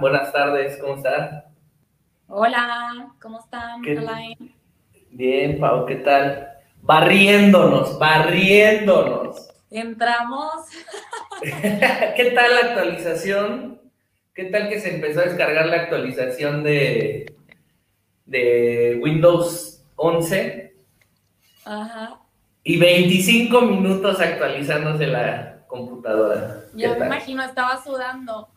buenas tardes, ¿cómo están? Hola, ¿cómo están? Bien, Pau, ¿qué tal? Barriéndonos, barriéndonos. Entramos. ¿Qué tal la actualización? ¿Qué tal que se empezó a descargar la actualización de, de Windows 11? Ajá. Y 25 minutos actualizándose la computadora. Ya me imagino, estaba sudando.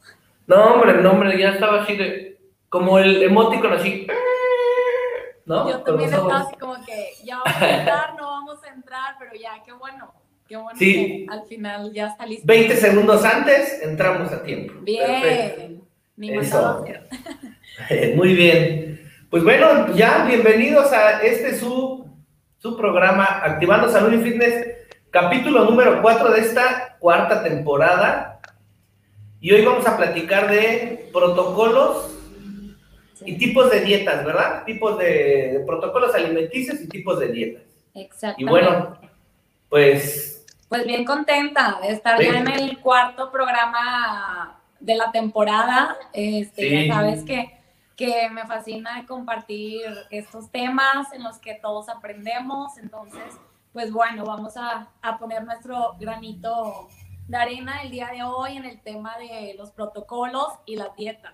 No, hombre, no, hombre, ya estaba así de. Como el emoticon así. ¿No? Yo también estaba así como que ya vamos a entrar, no vamos a entrar, pero ya, qué bueno. Qué bueno sí. que al final ya está listo. 20 segundos antes entramos a tiempo. Bien. Ni Eso. Muy bien. Pues bueno, ya bienvenidos a este su, su programa Activando Salud y Fitness, capítulo número 4 de esta cuarta temporada. Y hoy vamos a platicar de protocolos y tipos de dietas, ¿verdad? Tipos de, protocolos alimenticios y tipos de dietas. Exacto. Y bueno, pues... Pues bien contenta de estar ya en el cuarto programa de la temporada. Este, Ya sabes que, que me fascina compartir estos temas en los que todos aprendemos. Entonces, pues bueno, vamos a, a poner nuestro granito de arena el día de hoy en el tema de los protocolos y las dietas.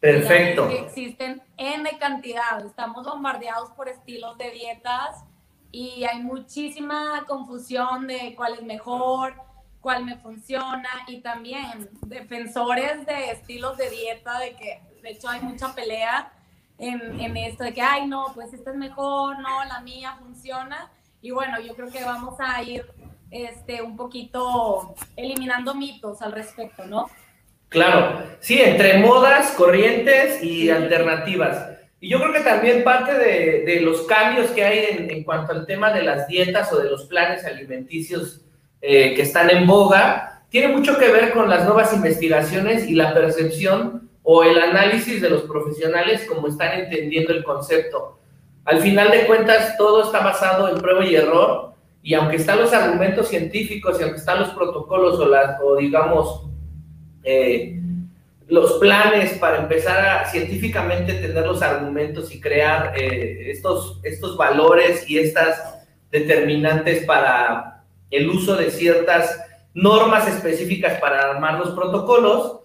Perfecto. Que existen en de cantidad. Estamos bombardeados por estilos de dietas y hay muchísima confusión de cuál es mejor, cuál me funciona y también defensores de estilos de dieta, de que de hecho hay mucha pelea en, en esto de que, ay, no, pues esta es mejor, no, la mía funciona. Y bueno, yo creo que vamos a ir este, un poquito eliminando mitos al respecto, ¿no? Claro, sí, entre modas, corrientes y alternativas. Y yo creo que también parte de, los cambios que hay en, cuanto al tema de las dietas o de los planes alimenticios eh, que están en boga, tiene mucho que ver con las nuevas investigaciones y la percepción o el análisis de los profesionales como están entendiendo el concepto. Al final de cuentas, todo está basado en prueba y error y aunque están los argumentos científicos y aunque están los protocolos o, las, o digamos, eh, los planes para empezar a científicamente tener los argumentos y crear eh, estos, estos valores y estas determinantes para el uso de ciertas normas específicas para armar los protocolos,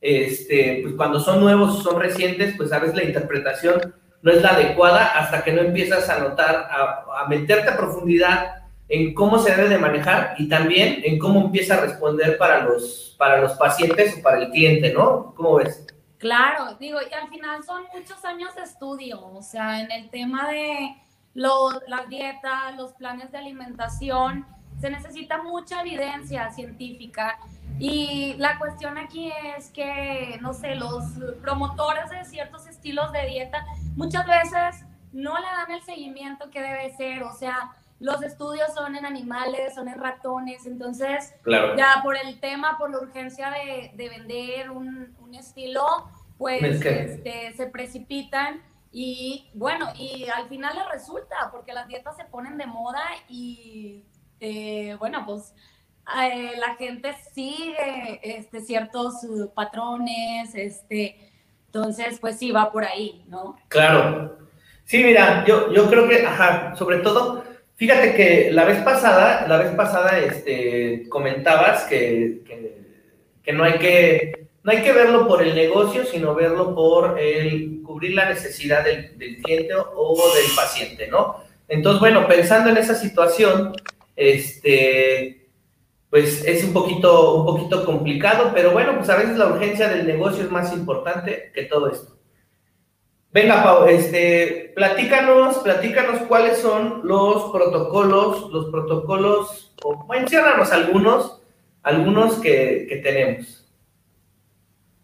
este, pues cuando son nuevos son recientes, pues a veces la interpretación no es la adecuada hasta que no empiezas a notar, a, a meterte a profundidad en cómo se debe de manejar y también en cómo empieza a responder para los, para los pacientes o para el cliente, ¿no? ¿Cómo ves? Claro, digo, y al final son muchos años de estudio, o sea, en el tema de lo, las dietas, los planes de alimentación, se necesita mucha evidencia científica y la cuestión aquí es que, no sé, los promotores de ciertos estilos de dieta muchas veces no le dan el seguimiento que debe ser, o sea, los estudios son en animales, son en ratones, entonces ya por el tema, por la urgencia de, vender un, estilo, pues este, se precipitan y bueno, y al final les resulta, porque las dietas se ponen de moda y eh, bueno, pues eh, la gente sigue este, ciertos patrones, este, entonces pues sí va por ahí, ¿no? Claro. Sí, mira, yo, yo creo que, ajá, sobre todo Fíjate que la vez pasada, la vez pasada, este, comentabas que, que, no, hay que no hay que verlo por el negocio, sino verlo por el cubrir la necesidad del, cliente o del paciente, ¿no? Entonces, bueno, pensando en esa situación, este, pues es un poquito, un poquito complicado, pero bueno, pues a veces la urgencia del negocio es más importante que todo esto. Venga, Pau, este, platícanos, platícanos cuáles son los protocolos, los protocolos, o mencionanos algunos, algunos que, tenemos.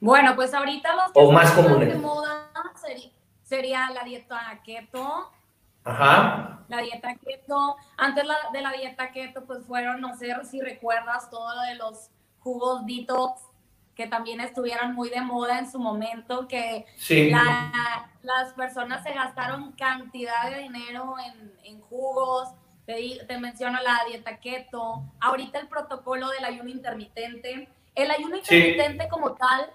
Bueno, pues ahorita los que o más comunes. de moda sería, la dieta keto. Ajá. La dieta keto. Antes de la dieta keto, pues fueron, no sé si recuerdas todo lo de los jugos detox que también estuvieron muy de moda en su momento, que las personas se gastaron cantidad de dinero en, jugos, te, te, menciono la dieta keto, ahorita el protocolo del ayuno intermitente. El ayuno intermitente como tal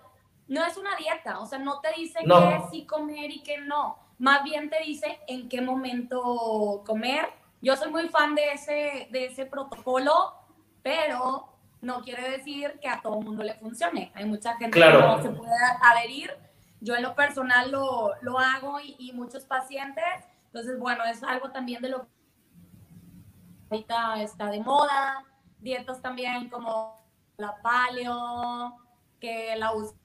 no es una dieta, o sea, no te dice qué sí comer y qué no, más bien te dice en qué momento comer. Yo soy muy fan de ese, de ese protocolo, pero no quiere decir que a todo el mundo le funcione. Hay mucha gente que no se puede adherir. Yo en lo personal lo, lo hago y, y, muchos pacientes. Entonces, bueno, es algo también de lo que ahorita está de moda. Dietas también como la paleo, que la usan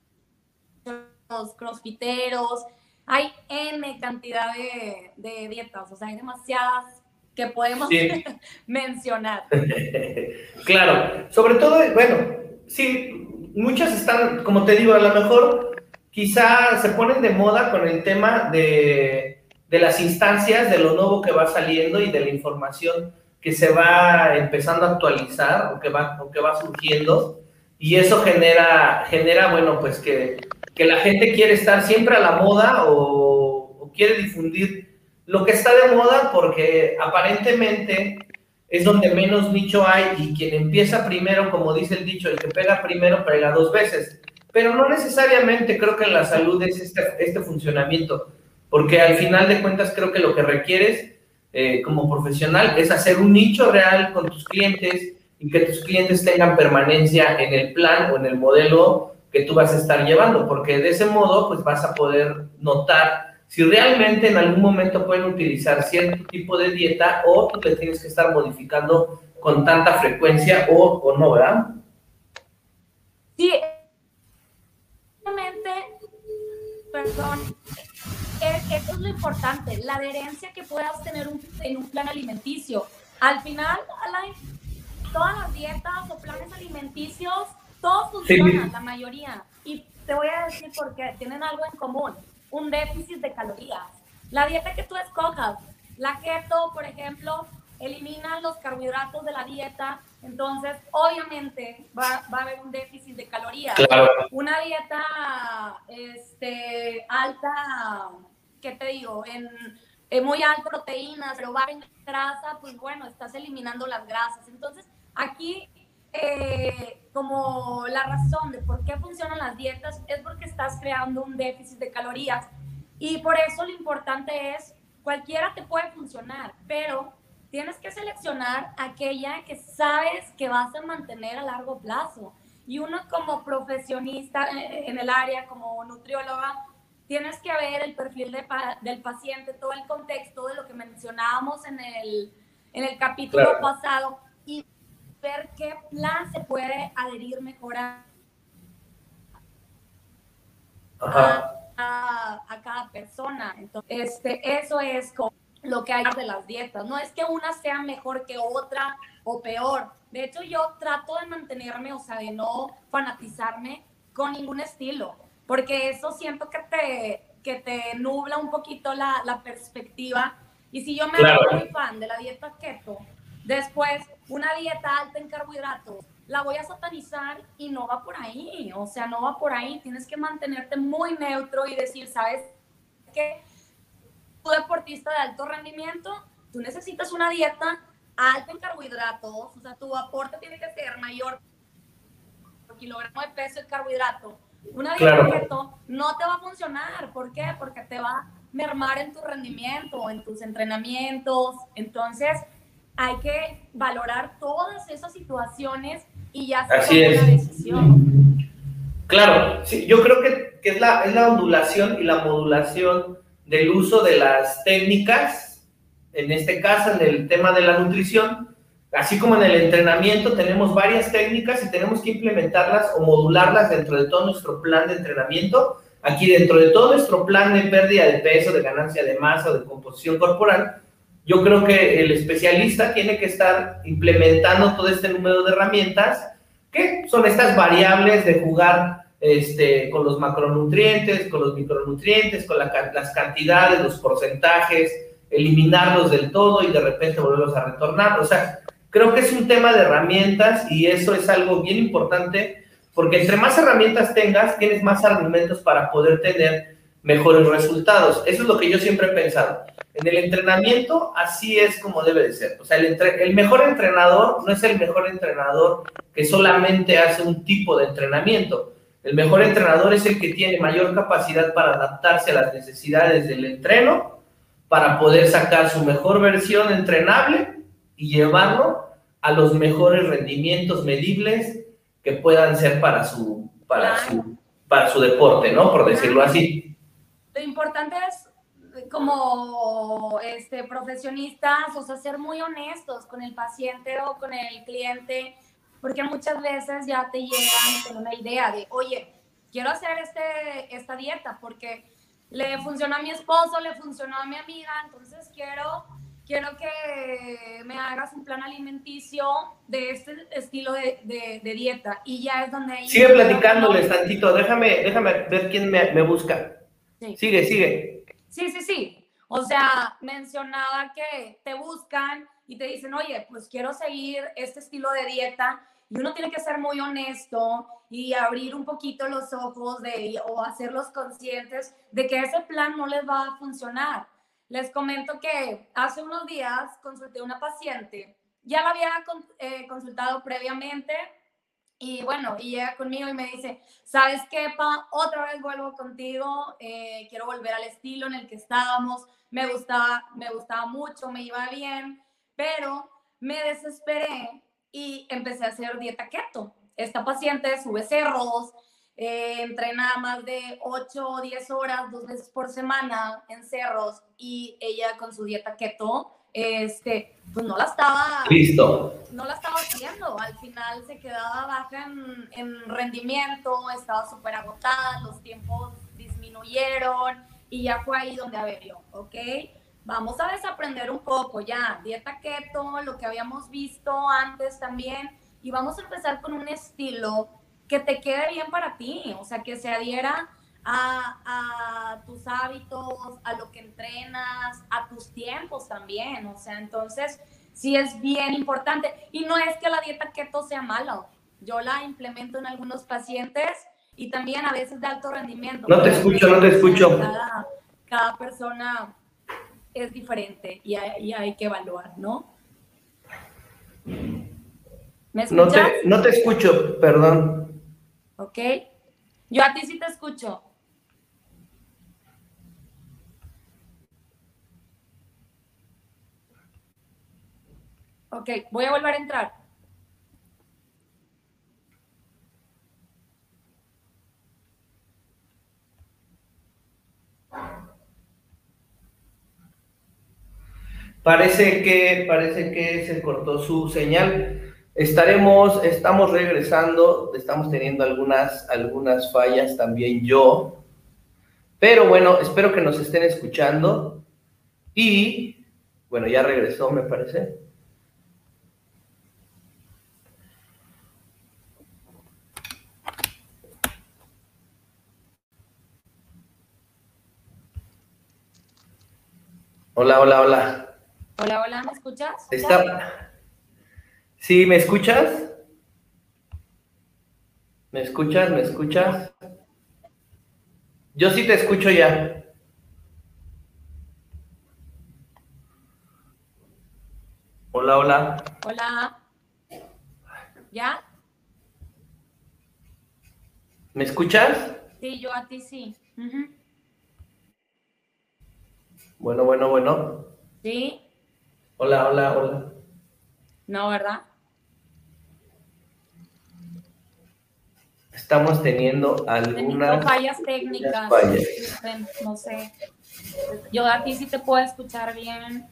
los crossfiteros. Hay N cantidad de, de dietas, o sea, hay demasiadas que podemos mencionar. claro, sobre todo, bueno, sí, muchas están, como te digo, a lo mejor quizá se ponen de moda con el tema de, de las instancias, de lo nuevo que va saliendo y de la información que se va empezando a actualizar o que va, o que va surgiendo. Y eso genera, genera bueno, pues que, que la gente quiere estar siempre a la moda o, o quiere difundir lo que está de moda porque aparentemente es donde menos nicho hay y quien empieza primero, como dice el dicho, el que pega primero pega dos veces. Pero no necesariamente creo que la salud es este, este funcionamiento, porque al final de cuentas creo que lo que requieres eh, como profesional es hacer un nicho real con tus clientes y que tus clientes tengan permanencia en el plan o en el modelo que tú vas a estar llevando, porque de ese modo pues vas a poder notar si realmente en algún momento pueden utilizar cierto tipo de dieta o tú le tienes que estar modificando con tanta frecuencia o, o no, ¿verdad? Sí, realmente, perdón, eso es lo importante, la adherencia que puedas tener en un plan alimenticio. Al final, todas las dietas o planes alimenticios, todos funcionan, la mayoría. Y te voy a decir por qué, tienen algo en común un déficit de calorías. La dieta que tú escojas, la keto, por ejemplo, elimina los carbohidratos de la dieta, entonces obviamente va, a haber un déficit de calorías. Una dieta este, alta, ¿qué te digo? En, muy alta proteínas, pero va en grasa, pues bueno, estás eliminando las grasas. Entonces, aquí eh, como la razón de por qué funcionan las dietas es porque estás creando un déficit de calorías. Y por eso lo importante es, cualquiera te puede funcionar, pero tienes que seleccionar aquella que sabes que vas a mantener a largo plazo. Y uno como profesionista en el área, como nutrióloga, tienes que ver el perfil de del paciente, todo el contexto de lo que mencionábamos en el, en el capítulo pasado y ver qué plan se puede adherir mejor a, a, cada persona. Entonces, este, eso es lo que hay de las dietas. No es que una sea mejor que otra o peor. De hecho, yo trato de mantenerme, o sea, de no fanatizarme con ningún estilo, porque eso siento que te, que te nubla un poquito la, la perspectiva. Y si yo me claro. muy fan de la dieta keto, después una dieta alta en carbohidratos, la voy a satanizar y no va por ahí, o sea, no va por ahí, tienes que mantenerte muy neutro y decir, ¿sabes qué? Tu deportista de alto rendimiento, tú necesitas una dieta alta en carbohidratos, o sea, tu aporte tiene que ser mayor por kilogramo de peso de carbohidrato. Una dieta keto no te va a funcionar, ¿por qué? Porque te va a mermar en tu rendimiento, en tus entrenamientos, entonces hay que valorar todas esas situaciones y ya se toma una decisión. Claro, sí, yo creo que, que es, la, es la ondulación y la modulación del uso de las técnicas, en este caso en el tema de la nutrición, así como en el entrenamiento tenemos varias técnicas y tenemos que implementarlas o modularlas dentro de todo nuestro plan de entrenamiento. Aquí dentro de todo nuestro plan de pérdida de peso, de ganancia de masa o de composición corporal, yo creo que el especialista tiene que estar implementando todo este número de herramientas, que son estas variables de jugar este, con los macronutrientes, con los micronutrientes, con las cantidades, los porcentajes, eliminarlos del todo y de repente volverlos a retornar. O sea, creo que es un tema de herramientas y eso es algo bien importante porque entre más herramientas tengas, tienes más argumentos para poder tener mejores resultados. Eso es lo que yo siempre he pensado. En el entrenamiento, así es como debe de ser. O sea, el, el, mejor entrenador no es el mejor entrenador que solamente hace un tipo de entrenamiento. El mejor entrenador es el que tiene mayor capacidad para adaptarse a las necesidades del entreno, para poder sacar su mejor versión entrenable y llevarlo a los mejores rendimientos medibles que puedan ser para su, para su, para su deporte, ¿no? Por decirlo así. Lo importante es como este, profesionistas, o sea, ser muy honestos con el paciente o con el cliente, porque muchas veces ya te llegan con una idea de, oye, quiero hacer este, esta dieta porque le funcionó a mi esposo, le funcionó a mi amiga, entonces quiero, quiero que me hagas un plan alimenticio de este estilo de, de, dieta. Y ya es donde... Sigue platicándoles tantito, déjame, déjame ver quién me, me busca. Sigue, sigue. Sí, sí, sí. O sea, mencionaba que te buscan y te dicen, oye, pues quiero seguir este estilo de dieta y uno tiene que ser muy honesto y abrir un poquito los ojos de, o hacerlos conscientes de que ese plan no les va a funcionar. Les comento que hace unos días consulté a una paciente, ya la había eh, consultado previamente y bueno, y llega conmigo y me dice, ¿sabes qué, Pa? Otra vez vuelvo contigo, eh, quiero volver al estilo en el que estábamos, me gustaba, me gustaba mucho, me iba bien, pero me desesperé y empecé a hacer dieta keto. Esta paciente sube cerros, eh, entrena más de 8 o 10 horas, dos veces por semana en cerros y ella con su dieta keto, este, pues no la estaba... Listo. No la estaba haciendo. Al final se quedaba baja en, en rendimiento, estaba súper agotada, los tiempos disminuyeron y ya fue ahí donde, a ver, yo, ¿ok? vamos a desaprender un poco ya, dieta keto, lo que habíamos visto antes también, y vamos a empezar con un estilo que te quede bien para ti, o sea, que se adhiera a, tus hábitos, a lo que entrenas, a tus tiempos también, o sea, entonces sí es bien importante. Y no es que la dieta keto sea mala, yo la implemento en algunos pacientes y también a veces de alto rendimiento. No te escucho, no te escucho. cada persona es diferente y hay, que evaluar, ¿no? ¿Me no, te, no te escucho, perdón. Ok. Yo a ti sí te escucho. Ok, voy a volver a entrar. Parece que, parece que se cortó su señal. Estaremos, estamos regresando, estamos teniendo algunas, algunas fallas también yo. Pero bueno, espero que nos estén escuchando. Y bueno, ya regresó, me parece. Hola, hola, hola. Hola, hola, ¿me escuchas? Sí, ¿me escuchas? ¿Me escuchas? ¿Me escuchas? Yo sí te escucho ya. Hola, hola. Hola. ¿Ya? ¿Me escuchas? Sí, yo a ti sí. Bueno, bueno, bueno. Sí. Hola, hola, hola. No, ¿verdad? Estamos teniendo algunas fallas técnicas. No sé. Yo a ti sí te puedo escuchar bien.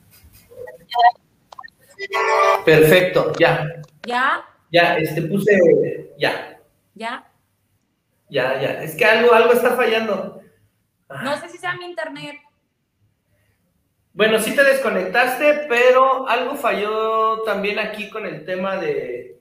Perfecto, ya. ¿Ya? Ya, este puse, ya. ¿Ya? Ya, ya. Es que algo, algo está fallando. No sé si sea mi internet. Bueno, sí te desconectaste, pero algo falló también aquí con el tema de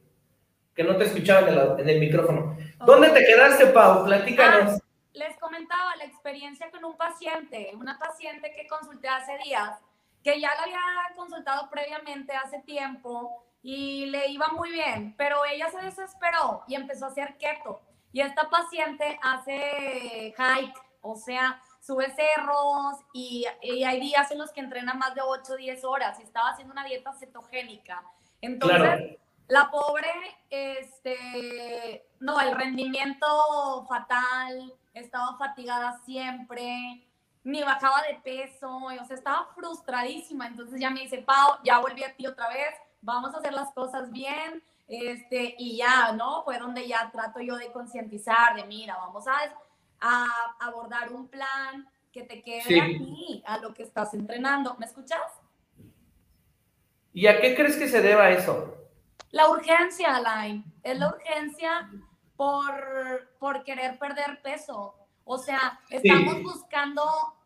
que no te escuchaban en, el micrófono. ¿Dónde te quedaste, Pau? Platícanos. Ah, les comentaba la experiencia con un paciente, una paciente que consulté hace días, que ya la había consultado previamente hace tiempo y le iba muy bien, pero ella se desesperó y empezó a hacer keto. Y esta paciente hace hike, o sea, sube cerros y, hay días en los que entrena más de 8 o 10 horas y estaba haciendo una dieta cetogénica. Entonces, la pobre este, no, el rendimiento fatal, estaba fatigada siempre, ni bajaba de peso, o sea, estaba frustradísima. Entonces ya me dice, Pau, ya volví a ti otra vez, vamos a hacer las cosas bien, este, y ya, ¿no? Fue donde ya trato yo de concientizar, de mira, vamos a, a, abordar un plan que te quede a ti, a lo que estás entrenando. ¿Me escuchas? ¿Y a qué crees que se deba eso? La urgencia, Alain, es la urgencia por, por querer perder peso. O sea, estamos buscando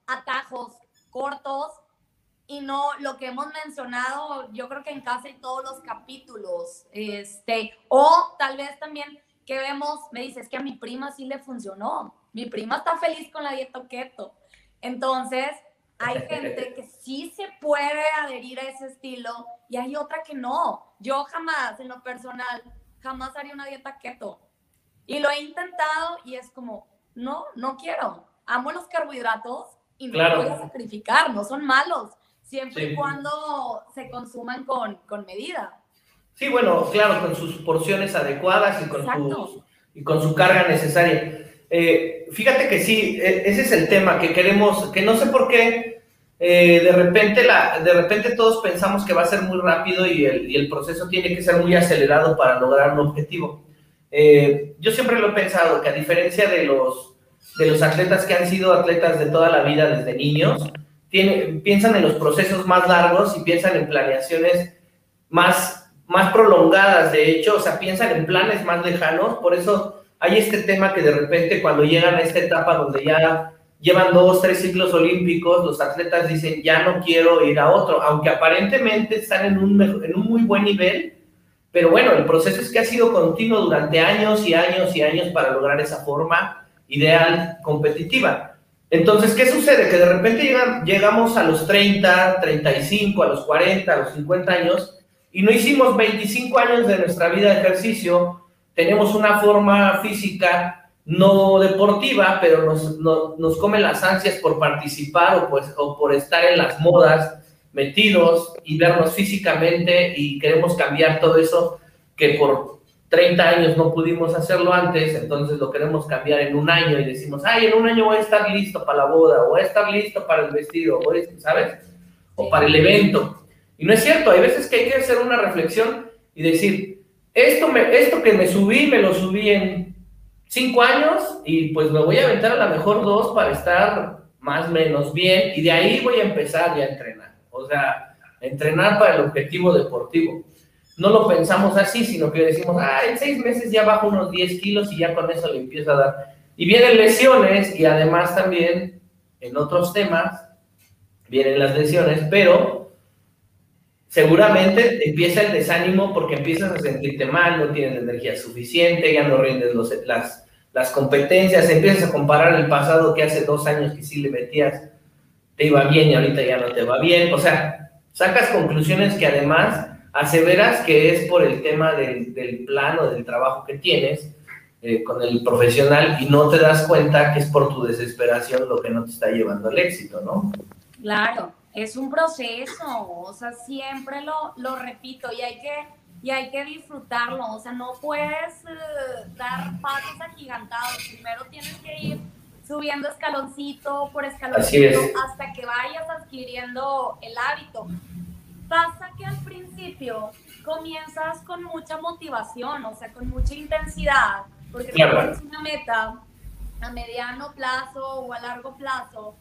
atajos cortos y no lo que hemos mencionado, yo creo que en casi todos los capítulos, este, o tal vez también que vemos, me dices que a mi prima sí le funcionó, mi prima está feliz con la dieta keto, entonces hay gente que sí se puede adherir a ese estilo y hay otra que no, yo jamás, en lo personal, jamás haría una dieta keto, y lo he intentado y es como, no, no quiero, amo los carbohidratos y no voy a sacrificar, no son malos, siempre y cuando se consuman con, con, medida. Sí, bueno, claro, con sus porciones adecuadas y con, su, y con su carga necesaria. Eh, fíjate que sí, e, ese es el tema que queremos, que no sé por qué, eh, de, repente de repente todos pensamos que va a ser muy rápido y el, proceso tiene que ser muy acelerado para lograr un objetivo. Eh, yo siempre lo he pensado, que a diferencia de los, de los atletas que han sido atletas de toda la vida desde niños, piensan en los procesos más largos y piensan en planeaciones más, más prolongadas, de hecho, o sea, piensan en planes más lejanos, por eso hay este tema que de repente cuando llegan a esta etapa donde ya llevan dos, tres ciclos olímpicos, los atletas dicen, ya no quiero ir a otro, aunque aparentemente están en un, en un muy buen nivel, pero bueno, el proceso es que ha sido continuo durante años y años y años para lograr esa forma ideal competitiva. Entonces, ¿qué sucede? Que de repente llegamos a los 30, 35, a los 40, a los 50 años y no hicimos 25 años de nuestra vida de ejercicio, tenemos una forma física no deportiva, pero nos, nos come las ansias por participar o, pues, o por estar en las modas metidos y vernos físicamente y queremos cambiar todo eso que por 30 años no pudimos hacerlo antes, entonces lo queremos cambiar en un año y decimos, ay, en un año voy a estar listo para la boda, o voy a estar listo para el vestido, ¿sabes? O para el evento. Y no es cierto, hay veces que hay que hacer una reflexión y decir, esto, me, esto que me subí, me lo subí en 5 años y pues me voy a aventar a lo mejor dos para estar más o menos bien y de ahí voy a empezar ya a entrenar. O sea, entrenar para el objetivo deportivo no lo pensamos así, sino que decimos, ah, en seis meses ya bajo unos 10 kilos y ya con eso le empiezo a dar. Y vienen lesiones y además también en otros temas vienen las lesiones, pero seguramente empieza el desánimo porque empiezas a sentirte mal, no tienes energía suficiente, ya no rindes las, las competencias, empiezas a comparar el pasado que hace dos años que sí le metías, te iba bien y ahorita ya no te va bien. O sea, sacas conclusiones que además aseveras que es por el tema del, del plan o del trabajo que tienes eh, con el profesional y no te das cuenta que es por tu desesperación lo que no te está llevando al éxito, ¿no? Claro, es un proceso, o sea, siempre lo, lo repito y hay que y hay que disfrutarlo, o sea, no puedes eh, dar pasos agigantados, primero tienes que ir subiendo escaloncito por escaloncito hasta que vayas adquiriendo el hábito. Pasa que al principio comienzas con mucha motivación, o sea, con mucha intensidad, porque tienes una meta a mediano plazo o a largo plazo,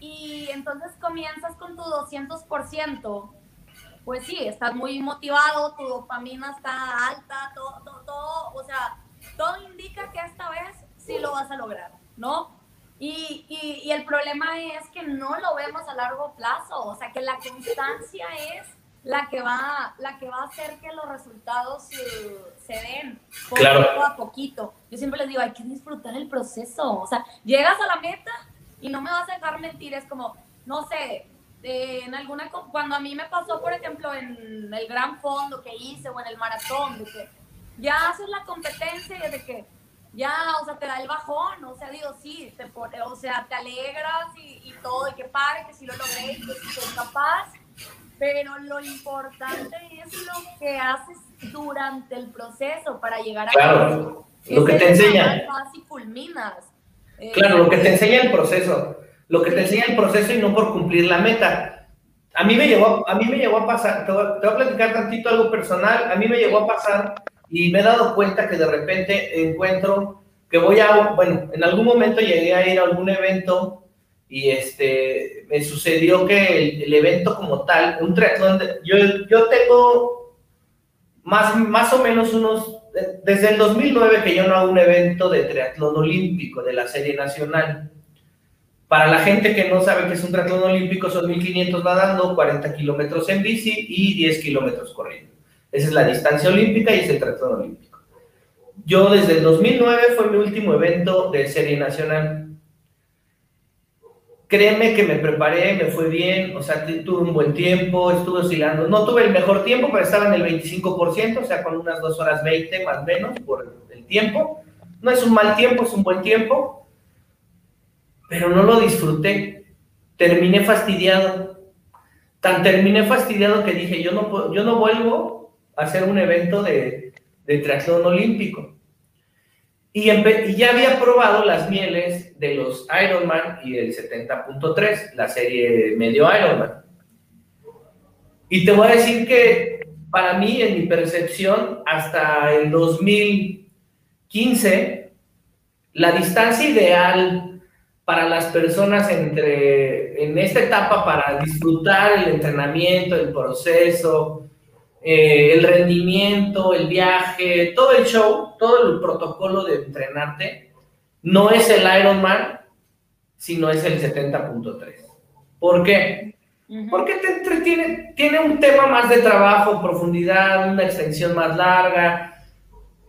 y entonces comienzas con tu 200%, pues sí, estás muy motivado, tu dopamina está alta, todo, todo, todo, o sea, todo indica que esta vez sí lo vas a lograr, ¿no? Y, y, el problema es que no lo vemos a largo plazo, o sea que la constancia es la que va, la que va a hacer que los resultados se den poco a poquito. Yo siempre les digo, hay que disfrutar el proceso, o sea, llegas a la meta y no me vas a dejar mentir, es como, no sé, en alguna, cuando a mí me pasó, por ejemplo, en el gran fondo que hice o en el maratón, de que ya haces la competencia y de que ya, o sea, te da el bajón, o sea, digo, sí, te pone, o sea, te alegras y, y todo, y que pare, que si lo logré, que si soy capaz, pero lo importante es lo que haces durante el proceso para llegar a claro. lo que te enseña. Y culminas. Claro, lo que te enseña el proceso, lo que te enseña el proceso y no por cumplir la meta. A mí me llegó, a mí me llegó a pasar, te voy, a platicar tantito algo personal, a mí me llegó a pasar y me he dado cuenta que de repente encuentro que voy a, bueno, en algún momento llegué a ir a algún evento y este, me sucedió que el, evento como tal, un triatlón, yo, yo tengo más, más o menos unos, desde el 2009 que yo no hago un evento de triatlón olímpico de la serie nacional. Para la gente que no sabe qué es un triatlón olímpico, son 1500 nadando, 40 kilómetros en bici y 10 kilómetros corriendo. Esa es la distancia olímpica y es el triatlón olímpico. Yo desde el 2009 fue mi último evento de serie nacional créeme que me preparé, me fue bien, o sea, tuve un buen tiempo, estuve oscilando. No tuve el mejor tiempo, pero estaba en el 25%, o sea, con unas 2 horas 20 más o menos por el tiempo. No es un mal tiempo, es un buen tiempo, pero no lo disfruté. Terminé fastidiado. Tan terminé fastidiado que dije, yo no, yo no vuelvo a hacer un evento de, de triatlón olímpico. Y, ya había probado las mieles de los Ironman y el 70.3, la serie medio Ironman. Y te voy a decir que para mí, en mi percepción, hasta el 2015, la distancia ideal para las personas entre, en esta etapa para disfrutar el entrenamiento, el proceso, eh, el rendimiento, el viaje, todo el show, todo el protocolo de entrenarte, no es el Ironman, sino es el 70.3. ¿Por qué? Porque te entretiene, tiene un tema más de trabajo, profundidad, una extensión más larga,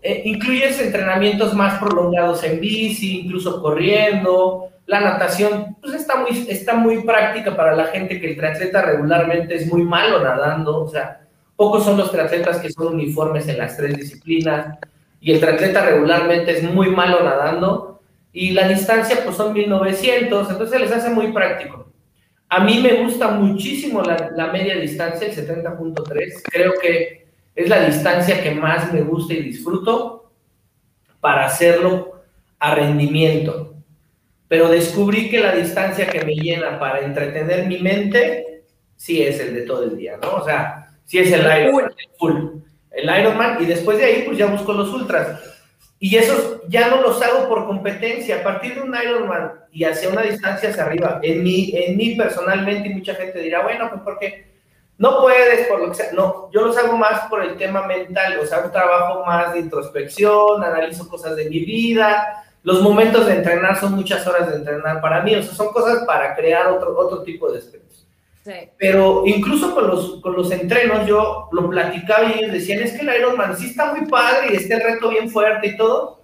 eh, incluyes entrenamientos más prolongados en bici, incluso corriendo, la natación pues está muy, está muy práctica para la gente que el triatleta regularmente es muy malo nadando, o sea, Pocos son los triatletas que son uniformes en las tres disciplinas y el triatleta regularmente es muy malo nadando y la distancia pues son 1900, entonces les hace muy práctico. A mí me gusta muchísimo la, media distancia, el 70.3, creo que es la distancia que más me gusta y disfruto para hacerlo a rendimiento. Pero descubrí que la distancia que me llena para entretener mi mente, sí es el de todo el día, ¿no? O sea, Sí, es el Ironman, el full. El Ironman, y después de ahí, pues ya busco los ultras. Y esos ya no los hago por competencia. A partir de un Ironman y hacia una distancia hacia arriba, en mí, en mí personalmente, y mucha gente dirá, bueno, pues porque no puedes, por lo que sea. No, yo los hago más por el tema mental, o sea, un trabajo más de introspección, analizo cosas de mi vida. Los momentos de entrenar son muchas horas de entrenar para mí, o sea, son cosas para crear otro, otro tipo de experiencia. Pero incluso con los, con los entrenos yo lo platicaba y ellos decían, es que el Ironman sí está muy padre y está el reto bien fuerte y todo,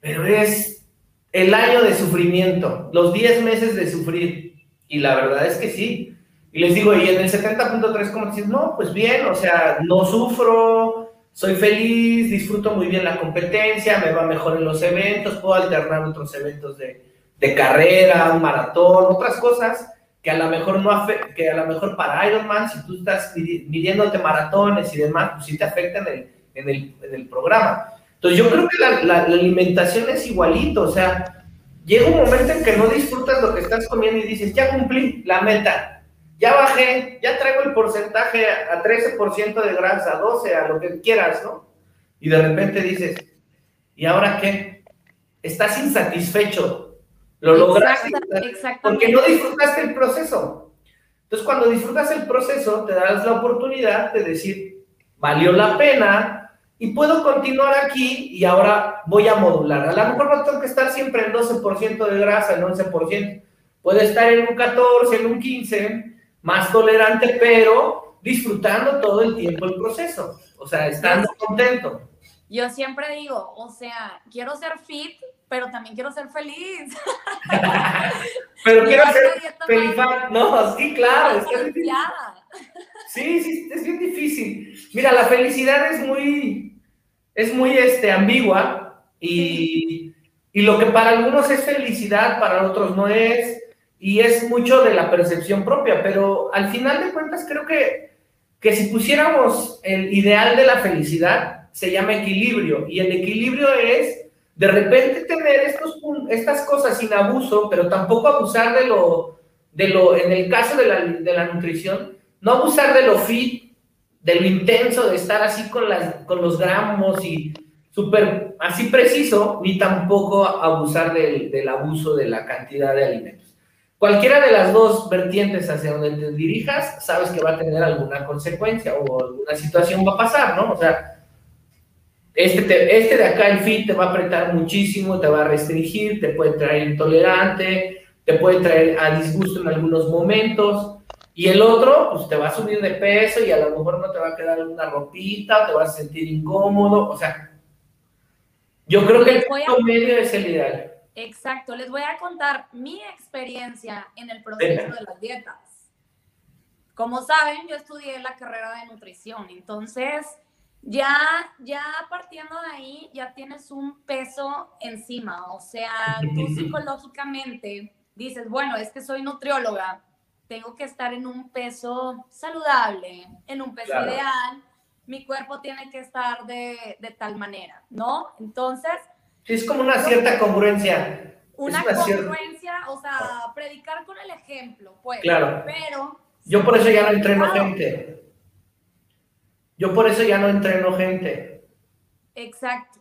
pero es el año de sufrimiento, los 10 meses de sufrir. Y la verdad es que sí. Y les digo, y en el 70.3, como dices, no, pues bien, o sea, no sufro, soy feliz, disfruto muy bien la competencia, me va mejor en los eventos, puedo alternar otros eventos de, de carrera, un maratón, otras cosas que a lo mejor no que a lo mejor para Ironman, si tú estás midiéndote maratones y demás, pues sí te afecta en el, en el, en el programa. Entonces yo creo que la, alimentación es igualito, o sea, llega un momento en que no disfrutas lo que estás comiendo y dices, ya cumplí la meta, ya bajé, ya traigo el porcentaje a 13% de grasa, a 12, a lo que quieras, ¿no? Y de repente dices, ¿y ahora qué? Estás insatisfecho, lo lograste porque no disfrutaste el proceso. Entonces, cuando disfrutas el proceso, te das la oportunidad de decir, valió la pena y puedo continuar aquí y ahora voy a modular. A lo mejor no tengo que estar siempre en 12% de grasa, en 11%. Puede estar en un 14, en un 15, más tolerante, pero disfrutando todo el tiempo el proceso. O sea, estando contento. Yo siempre digo, o sea, quiero ser fit, pero también quiero ser feliz. pero quiero ser feliz. No, sí, claro. sí, sí, es bien difícil. Mira, la felicidad es muy, es muy este, ambigua y, y lo que para algunos es felicidad, para otros no es, y es mucho de la percepción propia, pero al final de cuentas creo que, que si pusiéramos el ideal de la felicidad, se llama equilibrio y el equilibrio es de repente tener estos, estas cosas sin abuso, pero tampoco abusar de lo, de lo en el caso de la, de la nutrición, no abusar de lo fit, de lo intenso, de estar así con, las, con los gramos y súper así preciso, ni tampoco abusar del, del abuso de la cantidad de alimentos. Cualquiera de las dos vertientes hacia donde te dirijas, sabes que va a tener alguna consecuencia o alguna situación va a pasar, ¿no? O sea, este, este de acá, el fit, te va a apretar muchísimo, te va a restringir, te puede traer intolerante, te puede traer a disgusto en algunos momentos. Y el otro, pues te va a subir de peso y a lo mejor no te va a quedar una ropita, te vas a sentir incómodo. O sea, yo creo que el punto medio es el ideal. Exacto, les voy a contar mi experiencia en el proceso de las dietas. Como saben, yo estudié la carrera de nutrición, entonces ya, ya partiendo de ahí, ya tienes un peso encima. O sea, tú psicológicamente dices, bueno, es que soy nutrióloga, tengo que estar en un peso saludable, en un peso ideal, mi cuerpo tiene que estar de, de, tal manera, ¿no? Entonces... Es como una cierta congruencia. Una, congruencia, o sea, predicar con el ejemplo, pues. Claro. Pero... Yo por eso ya no entreno gente. Yo por eso ya no entreno gente. Exacto.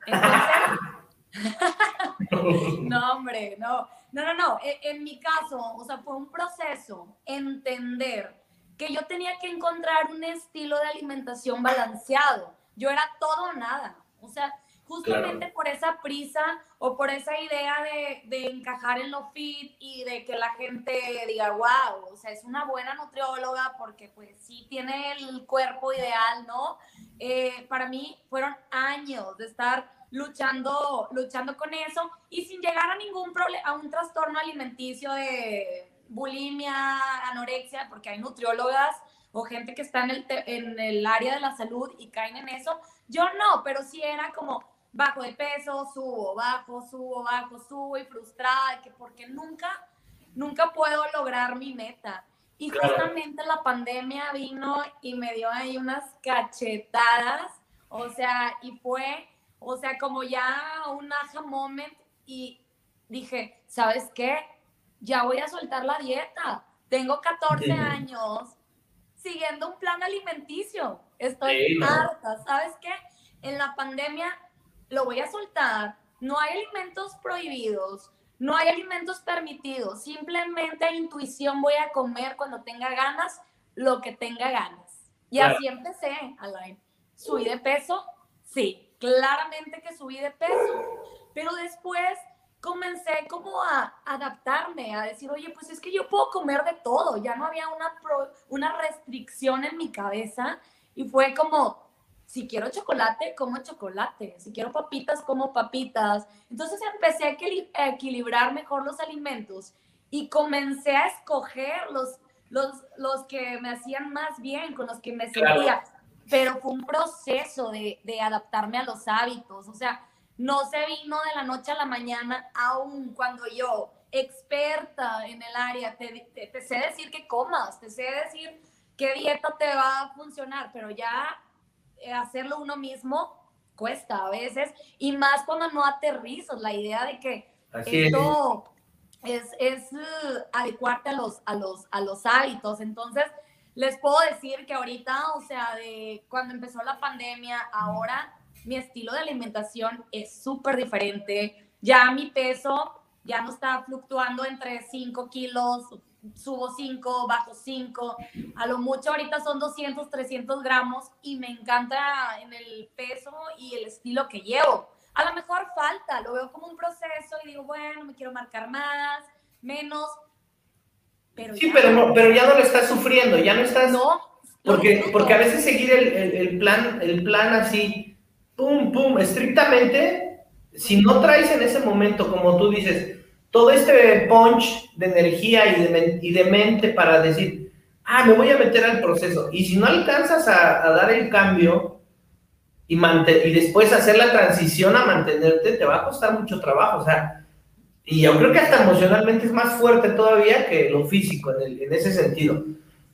Entonces, no, hombre, no. No, no, no. E, en, mi caso, o sea, fue un proceso entender que yo tenía que encontrar un estilo de alimentación balanceado. Yo era todo o nada. O sea, justamente por esa prisa o por esa idea de, encajar en lo fit y de que la gente diga, wow, o sea, es una buena nutrióloga porque pues sí tiene el cuerpo ideal, ¿no? Eh, para mí fueron años de estar luchando, luchando con eso y sin llegar a ningún problema, a un trastorno alimenticio de bulimia, anorexia, porque hay nutriólogas o gente que está en el, en el área de la salud y caen en eso. Yo no, pero sí era como, bajo de peso, subo, bajo, subo, bajo, subo y frustrada, que porque nunca, nunca puedo lograr mi meta. Y justamente la pandemia vino y me dio ahí unas cachetadas, o sea, y fue, o sea, como ya un aha moment y dije, ¿sabes qué? Ya voy a soltar la dieta. Tengo 14 años siguiendo un plan alimenticio. Estoy harta, ¿sabes qué? En la pandemia lo voy a soltar. No hay alimentos prohibidos, no hay alimentos permitidos. Simplemente a intuición voy a comer cuando tenga ganas lo que tenga ganas. Y así empecé, Alain. ¿Subí de peso? Sí, claramente que subí de peso. Pero después comencé como a adaptarme, a decir, oye, pues es que yo puedo comer de todo. Ya no había una, una restricción en mi cabeza. Y fue como, si quiero chocolate, como chocolate. Si quiero papitas, como papitas. Entonces empecé a, equilibrar mejor los alimentos y comencé a escoger los, los, los que me hacían más bien, con los que me sentía. Pero fue un proceso de, de, adaptarme a los hábitos. O sea, no se vino de la noche a la mañana, aún cuando yo, experta en el área, te, te sé decir qué comas, te sé decir qué dieta te va a funcionar, pero ya hacerlo uno mismo cuesta a veces, y más cuando no aterrizas la idea de que esto es, es, uh, adecuarte a los, a, los, a los hábitos. Entonces, les puedo decir que ahorita, o sea, de cuando empezó la pandemia, ahora mi estilo de alimentación es súper diferente. Ya mi peso ya no está fluctuando entre 5 kilos, subo 5, bajo 5, a lo mucho ahorita son 200, 300 gramos y me encanta en el peso y el estilo que llevo. A lo mejor falta, lo veo como un proceso y digo, bueno, me quiero marcar más, menos. Pero sí, pero, no, pero ya no lo estás sufriendo, ya no estás... No. Porque, porque a veces seguir el, el, plan, el plan así, pum, pum, estrictamente, si no traes en ese momento, como tú dices, todo este punch de energía y de, y de mente para decir, ah, me voy a meter al proceso. Y si no alcanzas a, dar el cambio y, y después hacer la transición a mantenerte, te va a costar mucho trabajo. O sea, y yo creo que hasta emocionalmente es más fuerte todavía que lo físico en, en ese sentido.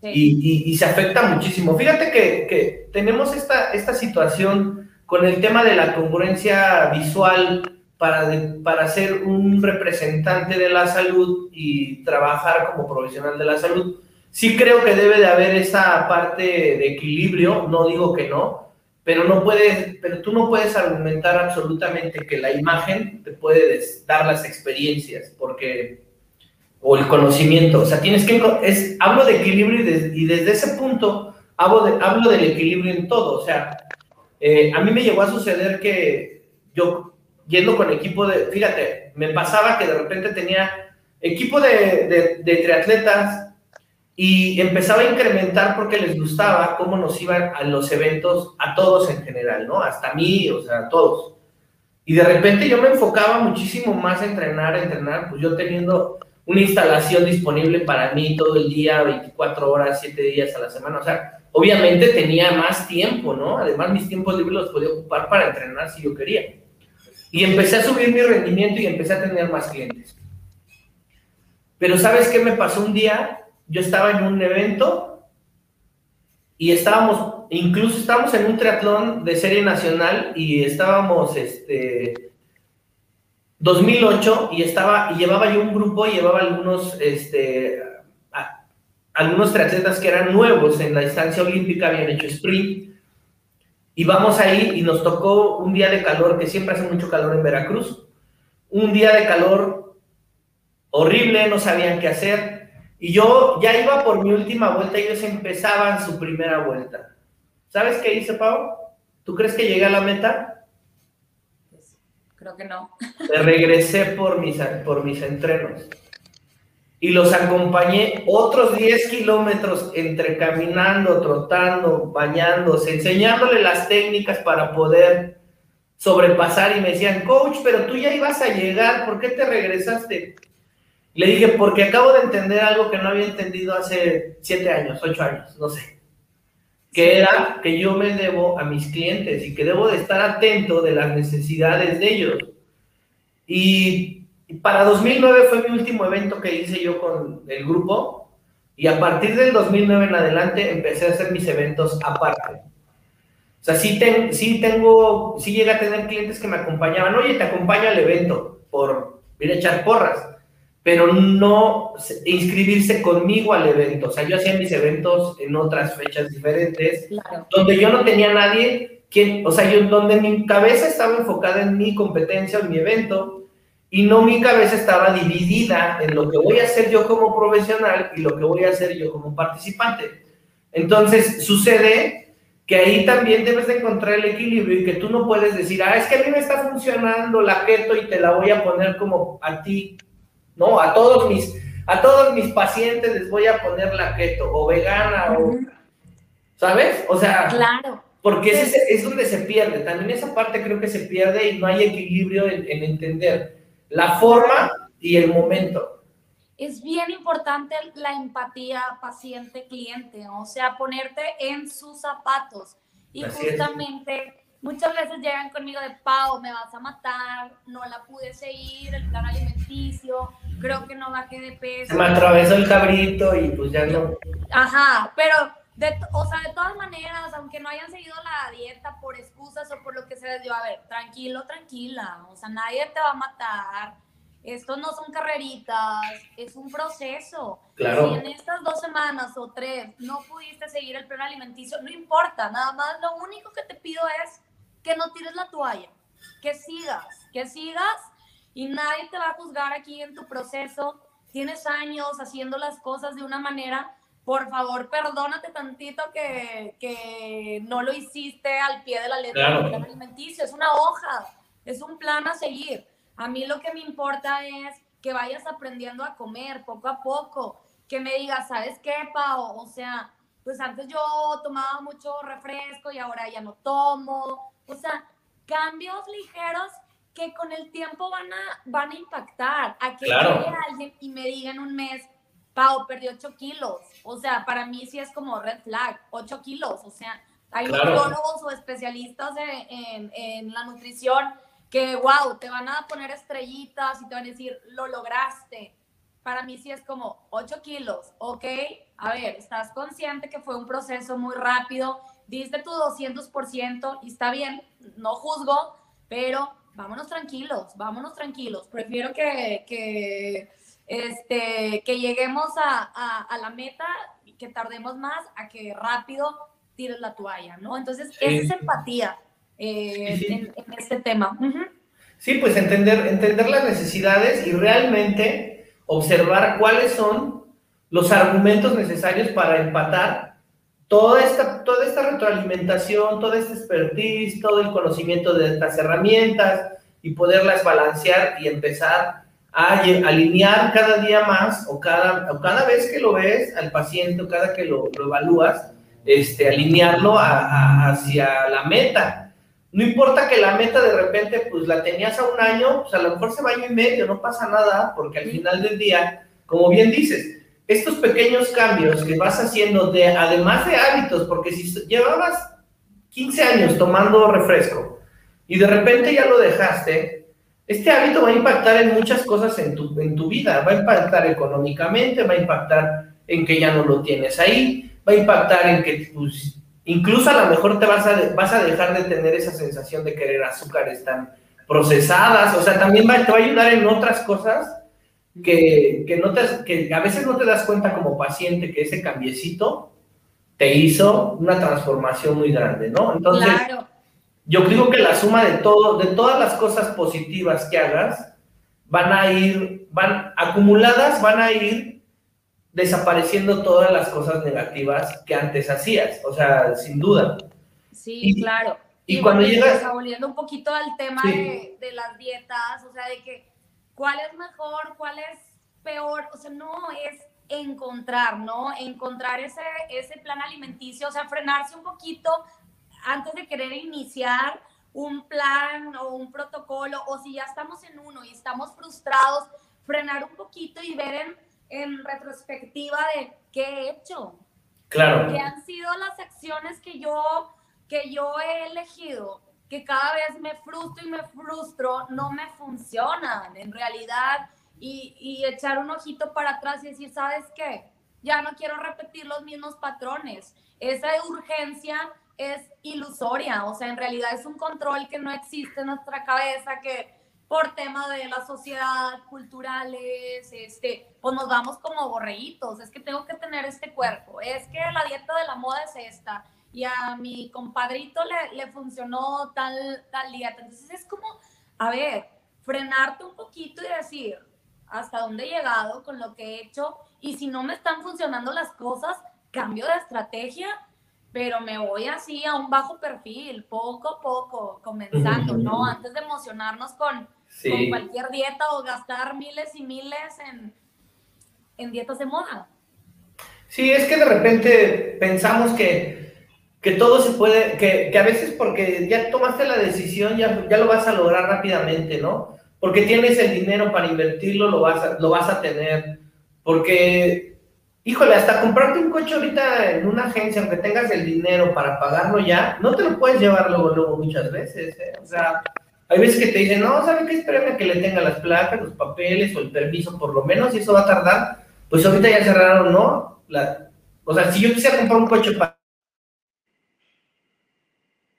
Y, y, se afecta muchísimo. Fíjate que, que, tenemos esta, esta situación con el tema de la congruencia visual para, para ser un representante de la salud y trabajar como profesional de la salud. Sí creo que debe de haber esa parte de equilibrio, no digo que no, pero no puedes, pero tú no puedes argumentar absolutamente que la imagen te puede dar las experiencias, porque o el conocimiento, o sea, tienes que es hablo de equilibrio y, desde ese punto hablo, de, hablo del equilibrio en todo, o sea, eh, a mí me llegó a suceder que yo yendo con equipo de, fíjate, me pasaba que de repente tenía equipo de, de triatletas y empezaba a incrementar porque les gustaba cómo nos iban a los eventos, a todos en general, ¿no? Hasta mí, o sea, a todos. Y de repente yo me enfocaba muchísimo más a entrenar, a entrenar, pues yo teniendo una instalación disponible para mí todo el día, 24 horas, 7 días a la semana, o sea, obviamente tenía más tiempo, ¿no? Además mis tiempos libres los podía ocupar para entrenar si yo quería. Y empecé a subir mi rendimiento y empecé a tener más clientes. Pero ¿sabes qué me pasó un día? yo estaba en un evento y estábamos, incluso estábamos en un triatlón de serie nacional y estábamos, este, 2008 y estaba, y llevaba yo un grupo y llevaba algunos, este, algunos triatletas que eran nuevos en la distancia olímpica, habían hecho sprint. Y vamos ahí y nos tocó un día de calor, que siempre hace mucho calor en Veracruz. Un día de calor horrible, no sabían qué hacer y yo ya iba por mi última vuelta ellos empezaban su primera vuelta. ¿Sabes qué hice, Pau? ¿Tú crees que llegué a la meta? Pues, creo que no. Me regresé por mis, por mis entrenos. Y los acompañé otros 10 kilómetros entre caminando, trotando, bañándose, enseñándole las técnicas para poder sobrepasar. Y me decían, coach, pero tú ya ibas a llegar, ¿por qué te regresaste? Le dije, porque acabo de entender algo que no había entendido hace siete años, ocho años, no sé. Que era que yo me debo a mis clientes y que debo de estar atento de las necesidades de ellos. Y para 2009 fue mi último evento que hice yo con el grupo. Y a partir del 2009 en adelante empecé a hacer mis eventos aparte. O sea, sí, sí tengo, sí llega a tener clientes que me acompañaban. Oye, te acompaño al evento por ir a echar porras pero no inscribirse conmigo al evento. O sea, yo hacía mis eventos en otras fechas diferentes, donde yo no tenía nadie, quien, o sea, yo, donde mi cabeza estaba enfocada en mi competencia, en mi evento, y no mi cabeza estaba dividida en lo que voy a hacer yo como profesional y lo que voy a hacer yo como participante. Entonces, sucede que ahí también debes de encontrar el equilibrio y que tú no puedes decir, ah, es que a mí me está funcionando la keto y te la voy a poner como a ti ¿no? A todos mis, a todos mis pacientes les voy a poner la keto o vegana o, ¿sabes? O sea, claro. Porque es, es, donde se pierde. También esa parte creo que se pierde y no hay equilibrio en, en entender la forma y el momento. Es bien importante la empatía paciente-cliente, o sea, ponerte en sus zapatos. Y justamente muchas veces llegan conmigo de Pau, me vas a matar, no la pude seguir, el plan alimenticio, creo que no bajé de peso. Se me atravesó el cabrito y pues ya no. Ajá, pero, de, o sea, de todas maneras, aunque no hayan seguido la dieta por excusas o por lo que se les dio, a ver, tranquilo, tranquila, o sea, nadie te va a matar. Esto no son carreritas, es un proceso. Claro. Si en estas dos semanas o tres no pudiste seguir el plan alimenticio, no importa, nada más lo único que te pido es que no tires la toalla, que sigas, que sigas y nadie te va a juzgar aquí en tu proceso. Tienes años haciendo las cosas de una manera, por favor, perdónate tantito que, que no lo hiciste al pie de la letra del plan alimenticio. Es una hoja, es un plan a seguir. A mí lo que me importa es que vayas aprendiendo a comer poco a poco, que me digas, ¿sabes qué, Pau? O sea, pues antes yo tomaba mucho refresco y ahora ya no tomo. O sea, cambios ligeros que con el tiempo van a, van a impactar. A que llegue alguien y me diga en un mes, Pau, perdió 8 kilos. O sea, para mí sí es como red flag, 8 kilos. O sea, hay nutriólogos o especialistas en, en, la nutrición que, wow, te van a poner estrellitas y te van a decir, lo lograste. para mí sí es como 8 kilos, ok, a ver, estás consciente que fue un proceso muy rápido, diste tu 200% y está bien, no juzgo, pero vámonos tranquilos, vámonos tranquilos. Prefiero que, que, este, que lleguemos a, a, la meta que tardemos más a que rápido tires la toalla, ¿no? Entonces, esa es empatía eh, En, este tema. Sí, pues entender, entender las necesidades y realmente observar cuáles son los argumentos necesarios para empatar toda esta, toda esta retroalimentación, toda esta expertise, todo el conocimiento de estas herramientas y poderlas balancear y empezar a alinear cada día más o cada, o cada vez que lo ves al paciente o cada que lo, lo evalúas, este, alinearlo hacia la meta. No importa que la meta de repente pues la tenías a un año, pues a lo mejor se va año y medio, no pasa nada, porque al final del día, como bien dices, estos pequeños cambios que vas haciendo, de, además de hábitos, porque si llevabas 15 años tomando refresco y de repente ya lo dejaste, este hábito va a impactar en muchas cosas en tu, en tu vida, va a impactar económicamente, va a impactar en que ya no lo tienes ahí, va a impactar en que pues, incluso a lo mejor te vas a, vas a dejar de tener esa sensación de querer azúcares tan procesadas, o sea, también va, te va a ayudar en otras cosas que, que, no te, que a veces no te das cuenta como paciente que ese cambiecito te hizo una transformación muy grande, ¿no? Entonces, yo digo que la suma de todo, de todas las cosas positivas que hagas, van a ir, van acumuladas, van a ir desapareciendo todas las cosas negativas que antes hacías, o sea, sin duda. Sí, claro. Y, cuando llegas... volviendo un poquito al tema de, de las dietas, o sea, de que cuál es mejor, cuál es peor, o sea, no es encontrar, ¿no? Encontrar ese, ese plan alimenticio, o sea, frenarse un poquito antes de querer iniciar un plan o un protocolo, o si ya estamos en uno y estamos frustrados, frenar un poquito y ver en, en retrospectiva de qué he hecho. Claro. ¿Qué han sido las acciones que yo, que yo he elegido? que cada vez me frustro y me frustro, no me funcionan en realidad. Y, y echar un ojito para atrás y decir, ¿sabes qué? Ya no quiero repetir los mismos patrones. Esa urgencia es ilusoria, o sea, en realidad es un control que no existe en nuestra cabeza, que por tema de la sociedad, culturales, este, pues nos vamos como borreguitos, es que tengo que tener este cuerpo, es que la dieta de la moda es esta, y a mi compadrito le, le funcionó tal, tal dieta. Entonces es como, a ver, frenarte un poquito y decir hasta dónde he llegado con lo que he hecho y si no me están funcionando las cosas, cambio de estrategia, pero me voy así a un bajo perfil, poco a poco, comenzando, ¿no? Antes de emocionarnos con, con cualquier dieta o gastar miles y miles en, en dietas de moda. Sí, es que de repente pensamos que que todo se puede, que, que, a veces porque ya tomaste la decisión, ya, ya lo vas a lograr rápidamente, ¿no? Porque tienes el dinero para invertirlo, lo vas a, lo vas a tener. Porque, híjole, hasta comprarte un coche ahorita en una agencia, aunque tengas el dinero para pagarlo ya, no te lo puedes llevar luego, luego muchas veces, ¿eh? O sea, hay veces que te dicen, no, ¿sabe qué? Espérame que le tenga las placas, los papeles o el permiso por lo menos, y eso va a tardar. Pues ahorita ya cerraron, ¿no? O sea, si yo quisiera comprar un coche para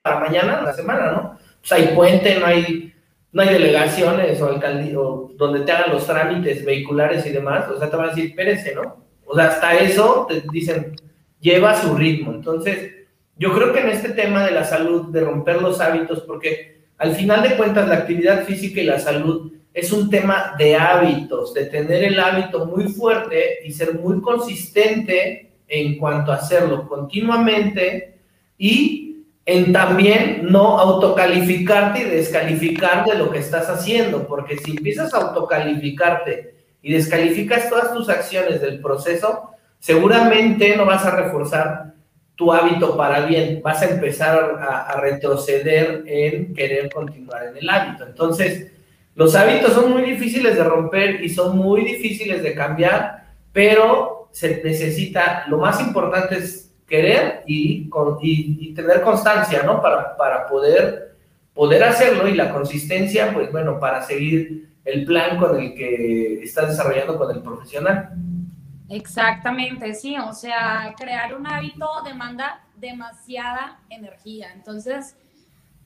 para mañana, la semana, ¿no? Pues hay puente, no hay, no hay delegaciones o alcaldía, o donde te hagan los trámites vehiculares y demás, o sea, te van a decir, espérese, ¿no? O sea, hasta eso te dicen, lleva su ritmo. Entonces, yo creo que en este tema de la salud, de romper los hábitos, porque al final de cuentas la actividad física y la salud es un tema de hábitos, de tener el hábito muy fuerte y ser muy consistente en cuanto a hacerlo continuamente y en también no autocalificarte y descalificar de lo que estás haciendo, porque si empiezas a autocalificarte y descalificas todas tus acciones del proceso, seguramente no vas a reforzar tu hábito para bien, vas a empezar a, retroceder en querer continuar en el hábito. Entonces, los hábitos son muy difíciles de romper y son muy difíciles de cambiar, pero se necesita, lo más importante es querer y, y, tener constancia, ¿no? Para, para poder, poder hacerlo y la consistencia, pues bueno, para seguir el plan con el que estás desarrollando con el profesional. Exactamente, sí, o sea, crear un hábito demanda demasiada energía, entonces,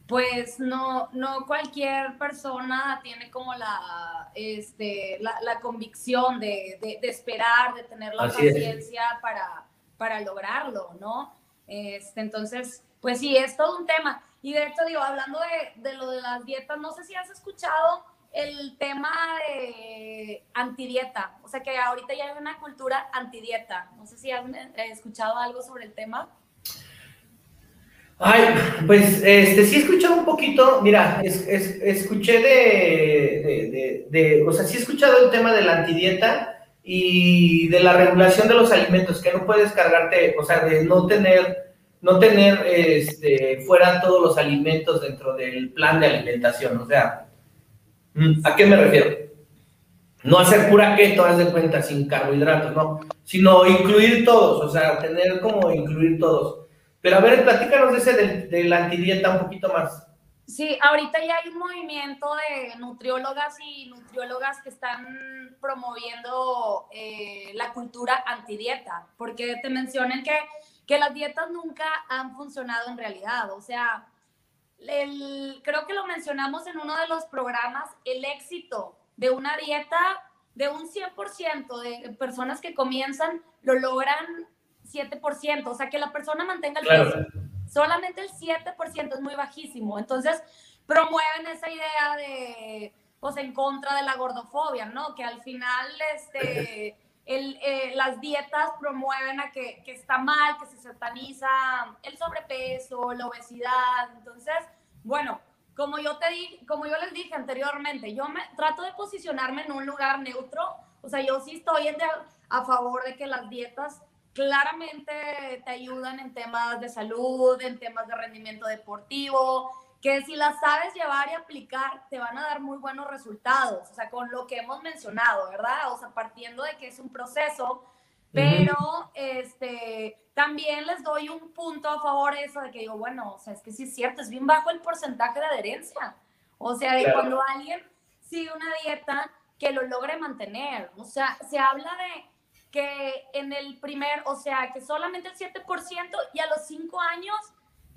pues no, no cualquier persona tiene como la, este, la, convicción de, esperar, de tener la paciencia para, para lograrlo, ¿no? Este, entonces, pues sí, es todo un tema. Y de hecho, digo, hablando de, de lo de las dietas, no sé si has escuchado el tema de antidieta. O sea que ahorita ya hay una cultura antidieta. No sé si has eh, escuchado algo sobre el tema. Ay, pues este, sí he escuchado un poquito, mira, escuché de, de, o sea, sí he escuchado el tema de la antidieta y de la regulación de los alimentos, que no puedes cargarte, o sea, de no tener, no tener este, fuera todos los alimentos dentro del plan de alimentación, o sea, ¿A qué me refiero? No hacer pura keto, haz de cuenta, sin carbohidratos, no, sino incluir todos, o sea, tener como incluir todos. Pero a ver, platícanos de ese de, la antidieta un poquito más. Sí, ahorita ya hay un movimiento de nutriólogas y nutriólogas que están promoviendo eh, la cultura antidieta, porque te mencionan que, que las dietas nunca han funcionado en realidad, o sea, creo que lo mencionamos en uno de los programas, el éxito de una dieta de un 100% de personas que comienzan lo logran 7%, o sea, que la persona mantenga el peso. Solamente el 7% es muy bajísimo. Entonces, promueven esa idea de, pues, en contra de la gordofobia, ¿no? Que al final, este, el, eh, las dietas promueven a que, que, está mal, que se sataniza el sobrepeso, la obesidad. Entonces, bueno, como yo te di, como yo les dije anteriormente, yo me trato de posicionarme en un lugar neutro. O sea, yo sí estoy a favor de que las dietas claramente te ayudan en temas de salud, en temas de rendimiento deportivo, que si las sabes llevar y aplicar, te van a dar muy buenos resultados, o sea, con lo que hemos mencionado, ¿verdad? O sea, partiendo de que es un proceso, pero este, también les doy un punto a favor eso, de que digo, bueno, o sea, es que sí es cierto, es bien bajo el porcentaje de adherencia. O sea, de cuando alguien sigue una dieta que lo logre mantener. O sea, se habla de que en el primer, o sea, que solamente el 7% y a los 5 años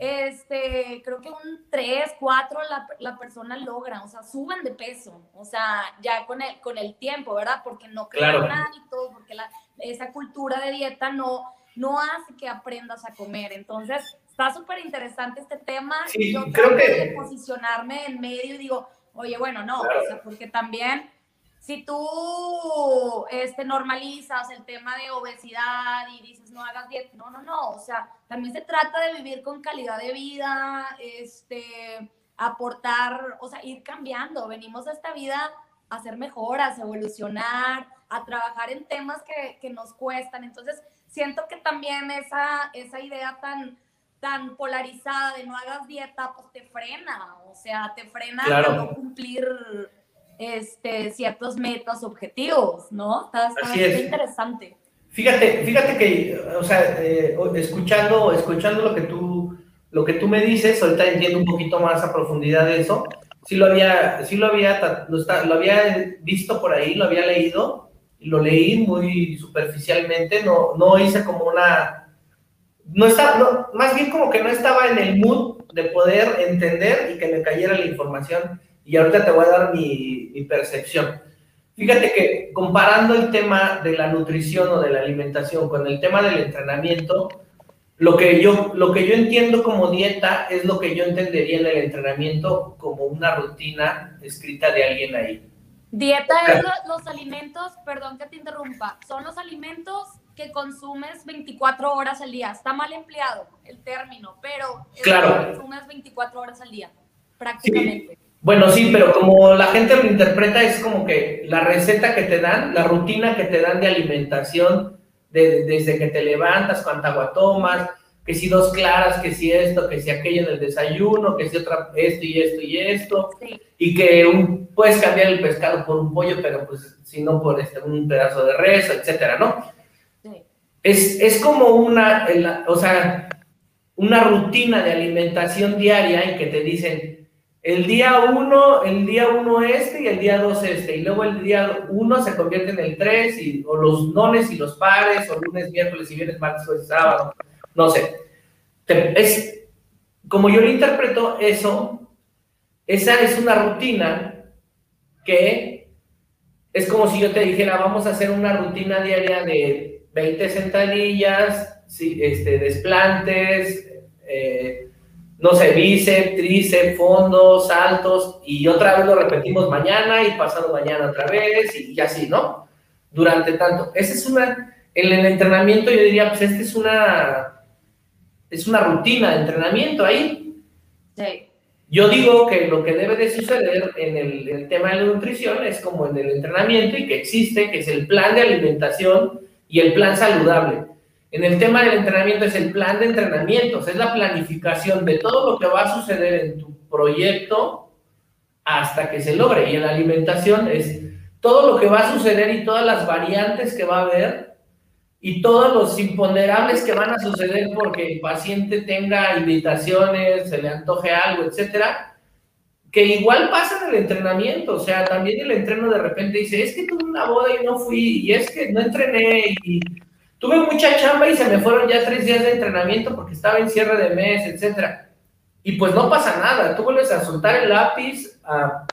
este, creo que un 3, 4 la, la, persona logra, o sea, suben de peso, o sea, ya con el, con el tiempo, ¿verdad? Porque no crean hábitos, porque la, esa cultura de dieta no, no hace que aprendas a comer. Entonces, está súper interesante este tema. Sí, yo creo que... de posicionarme en medio y digo, oye, bueno, no, o sea, porque también si tú este, normalizas el tema de obesidad y dices no hagas dieta, no, no, no, o sea, también se trata de vivir con calidad de vida, este, aportar, o sea, ir cambiando, venimos a esta vida a ser mejoras, a evolucionar, a trabajar en temas que, que nos cuestan, entonces siento que también esa, esa idea tan, tan polarizada de no hagas dieta, pues te frena, o sea, te frena a no cumplir este, ciertos metas, objetivos, ¿no? Está, interesante. Fíjate, fíjate que, o sea, eh, escuchando, escuchando lo que tú, lo que tú me dices, ahorita entiendo un poquito más a profundidad de eso. Sí lo había, sí lo había, lo, había visto por ahí, lo había leído, y lo leí muy superficialmente, no, no hice como una, no estaba, no, más bien como que no estaba en el mood de poder entender y que me cayera la información y ahorita te voy a dar mi, mi percepción. Fíjate que comparando el tema de la nutrición o de la alimentación con el tema del entrenamiento, lo que yo, lo que yo entiendo como dieta es lo que yo entendería en el entrenamiento como una rutina escrita de alguien ahí. Dieta es los alimentos, perdón que te interrumpa, son los alimentos que consumes 24 horas al día. Está mal empleado el término, pero claro. consumes 24 horas al día, prácticamente. Bueno, sí, pero como la gente lo interpreta, es como que la receta que te dan, la rutina que te dan de alimentación, desde que te levantas, cuánta agua tomas, que si dos claras, que si esto, que si aquello en el desayuno, que si otra, esto y esto y esto, y que un, puedes cambiar el pescado por un pollo, pero pues si no por este, un pedazo de res, etcétera, ¿no? Sí. Es, es como una, o sea, una rutina de alimentación diaria en que te dicen, el día uno, el día uno este y el día dos este, y luego el día uno se convierte en el tres, y, o los nones y los pares, o lunes, miércoles y viernes, martes, jueves, sábado, no sé. Es, como yo lo interpreto eso, esa es una rutina que es como si yo te dijera, vamos a hacer una rutina diaria de 20 sentadillas, este, desplantes, eh, no sé, bíceps, tríceps, fondos, saltos, y otra vez lo repetimos mañana y pasado mañana otra vez, y, así, ¿no? Durante tanto. Esa es una, en el entrenamiento yo diría, pues esta es una, es una rutina de entrenamiento ahí. Sí. Yo digo que lo que debe de suceder en el, en el, tema de la nutrición es como en el entrenamiento y que existe, que es el plan de alimentación y el plan saludable. En el tema del entrenamiento es el plan de entrenamientos, es la planificación de todo lo que va a suceder en tu proyecto hasta que se logre. Y en la alimentación es todo lo que va a suceder y todas las variantes que va a haber y todos los imponderables que van a suceder porque el paciente tenga invitaciones, se le antoje algo, etcétera, que igual pasa en el entrenamiento, o sea, también el entreno de repente dice, es que tuve una boda y no fui, y es que no entrené, y Tuve mucha chamba y se me fueron ya tres días de entrenamiento porque estaba en cierre de mes, etcétera. Y pues no pasa nada, tú vuelves a soltar el lápiz, a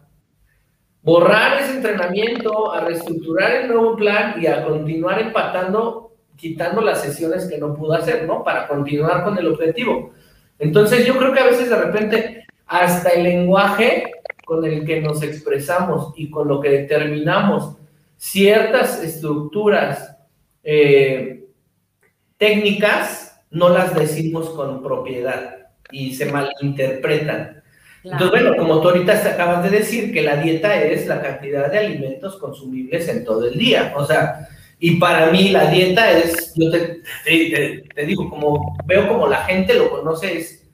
borrar ese entrenamiento, a reestructurar el nuevo plan y a continuar empatando, quitando las sesiones que no pudo hacer, ¿no? Para continuar con el objetivo. Entonces yo creo que a veces de repente hasta el lenguaje con el que nos expresamos y con lo que determinamos ciertas estructuras eh, técnicas no las decimos con propiedad y se malinterpretan. Entonces, bueno, como tú ahorita acabas de decir, que la dieta es la cantidad de alimentos consumibles en todo el día. O sea, y para mí la dieta es, yo te, te, digo, como veo como la gente lo conoce, es,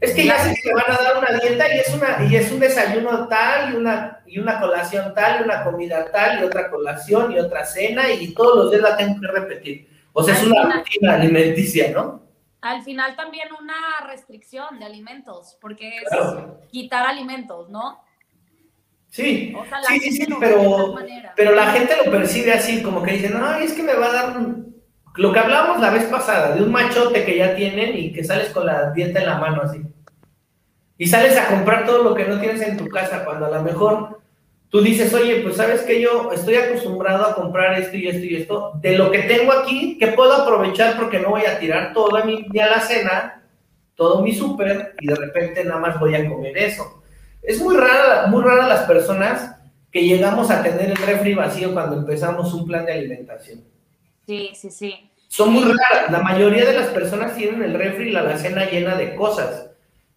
es que ya sé que te van a dar una dieta y es, una, y es un desayuno tal y una, y una colación tal y una comida tal y otra colación y otra cena y todos los días la tengo que repetir. O sea, es una rutina alimenticia, ¿no? Al final también una restricción de alimentos, porque es quitar alimentos, ¿no? Sí, sí, sí, sí, pero, pero la gente lo percibe así, como que dicen, no, es que me va a dar lo que hablábamos la vez pasada, de un machote que ya tienen y que sales con la dieta en la mano así. Y sales a comprar todo lo que no tienes en tu casa, cuando a lo mejor tú dices, oye, pues sabes que yo estoy acostumbrado a comprar esto y esto y esto, de lo que tengo aquí, que puedo aprovechar porque no voy a tirar todo mi, a la cena, todo mi súper, y de repente nada más voy a comer eso. Es muy rara, muy rara las personas que llegamos a tener el refri vacío cuando empezamos un plan de alimentación. Sí, sí, sí. Son muy raras. La mayoría de las personas tienen el refri y la alacena llena de cosas.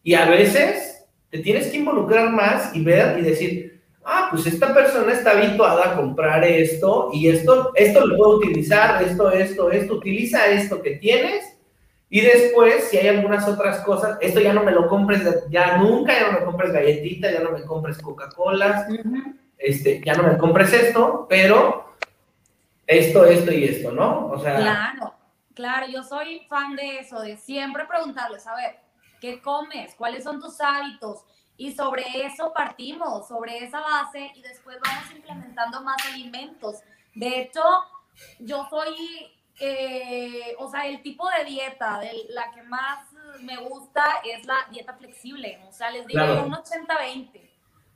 Y a veces te tienes que involucrar más y ver y decir, ah, pues esta persona está habituada a comprar esto y esto, esto lo puedo utilizar, esto, esto, esto, utiliza esto que tienes y después, si hay algunas otras cosas, esto ya no me lo compres, ya nunca, ya no me compres galletita, ya no me compres Coca-Cola, este, ya no me compres esto, pero esto, esto y esto, ¿no? O sea... Claro, claro, yo soy fan de eso, de siempre preguntarles, a ver, ¿qué comes? ¿Cuáles son tus hábitos? Y sobre eso partimos, sobre esa base y después vamos implementando más alimentos. De hecho, yo soy, eh, o sea, el tipo de dieta, de la que más me gusta es la dieta flexible. O sea, les digo un 80-20.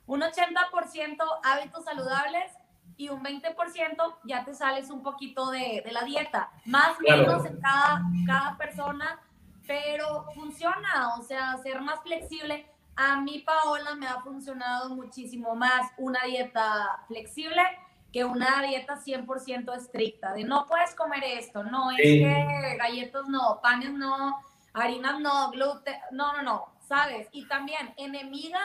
Un 80% hábitos saludables y un 20% ya te sales un poquito de, de la dieta. Más o menos en cada, cada persona, pero funciona. O sea, ser más flexible a mí, Paola, me ha funcionado muchísimo más una dieta flexible que una dieta 100% estricta, de no puedes comer esto, no, es que galletas no, panes no, harinas no, gluten, no, no, no, ¿sabes? Y también enemiga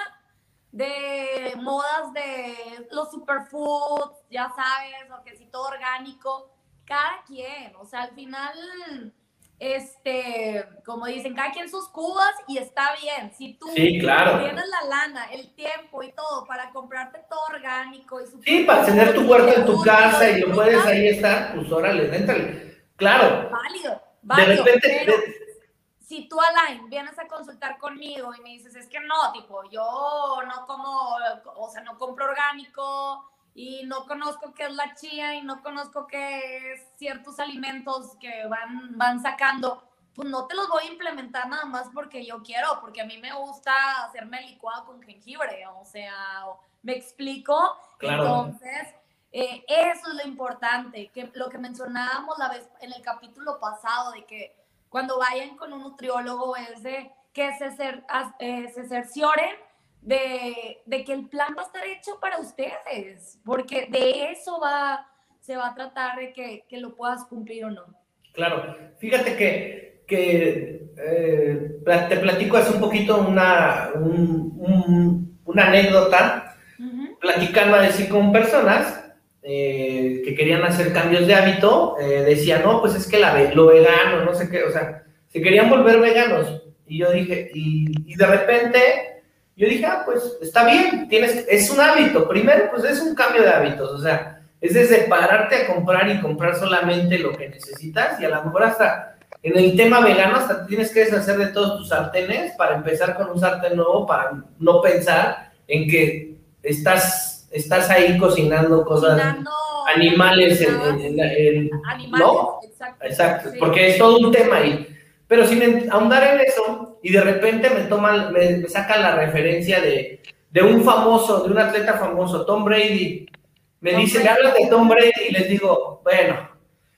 de modas de los superfoods, ya sabes, o que si todo orgánico, cada quien, o sea, al final este, como dicen, cada quien sus cubas y está bien. Si tú tienes la lana, el tiempo y todo para comprarte todo orgánico y Sí, para tener tu huerto en tu casa y lo puedes ahí estar, pues órale, déntale. Claro. Válido, válido. De repente, si tú, Alain, vienes a consultar conmigo y me dices, es que no, tipo, yo no como, o sea, no compro orgánico y no conozco qué es la chía y no conozco qué es ciertos alimentos que van, van sacando, pues no te los voy a implementar nada más porque yo quiero, porque a mí me gusta hacerme licuado con jengibre, o sea, me explico. Entonces, eh, eso es lo importante, que lo que mencionábamos la vez en el capítulo pasado, de que cuando vayan con un nutriólogo es de que se, eh, se cercioren de, de, que el plan va a estar hecho para ustedes, porque de eso va, se va a tratar de que, que lo puedas cumplir o no. Claro, fíjate que, que eh, te platico hace un poquito una, una anécdota, platicando así con personas eh, que querían hacer cambios de hábito, eh, decían, no, pues es que la, lo vegano, no sé qué, o sea, se querían volver veganos. Y yo dije, y, y de repente, yo dije, ah, pues está bien, tienes, es un hábito. Primero, pues es un cambio de hábitos, o sea, es desde pararte a comprar y comprar solamente lo que necesitas y a lo mejor hasta en el tema vegano hasta tienes que deshacer de todos tus sartenes para empezar con un sartén nuevo para no pensar en que estás estás ahí cocinando cosas, animales, en, ¿no? Exacto, porque es todo un tema ahí. Pero sin ahondar en eso, y de repente me toman, me, sacan la referencia de, de, un famoso, de un atleta famoso, Tom Brady. Me dice, me hablas de Tom Brady y les digo, bueno,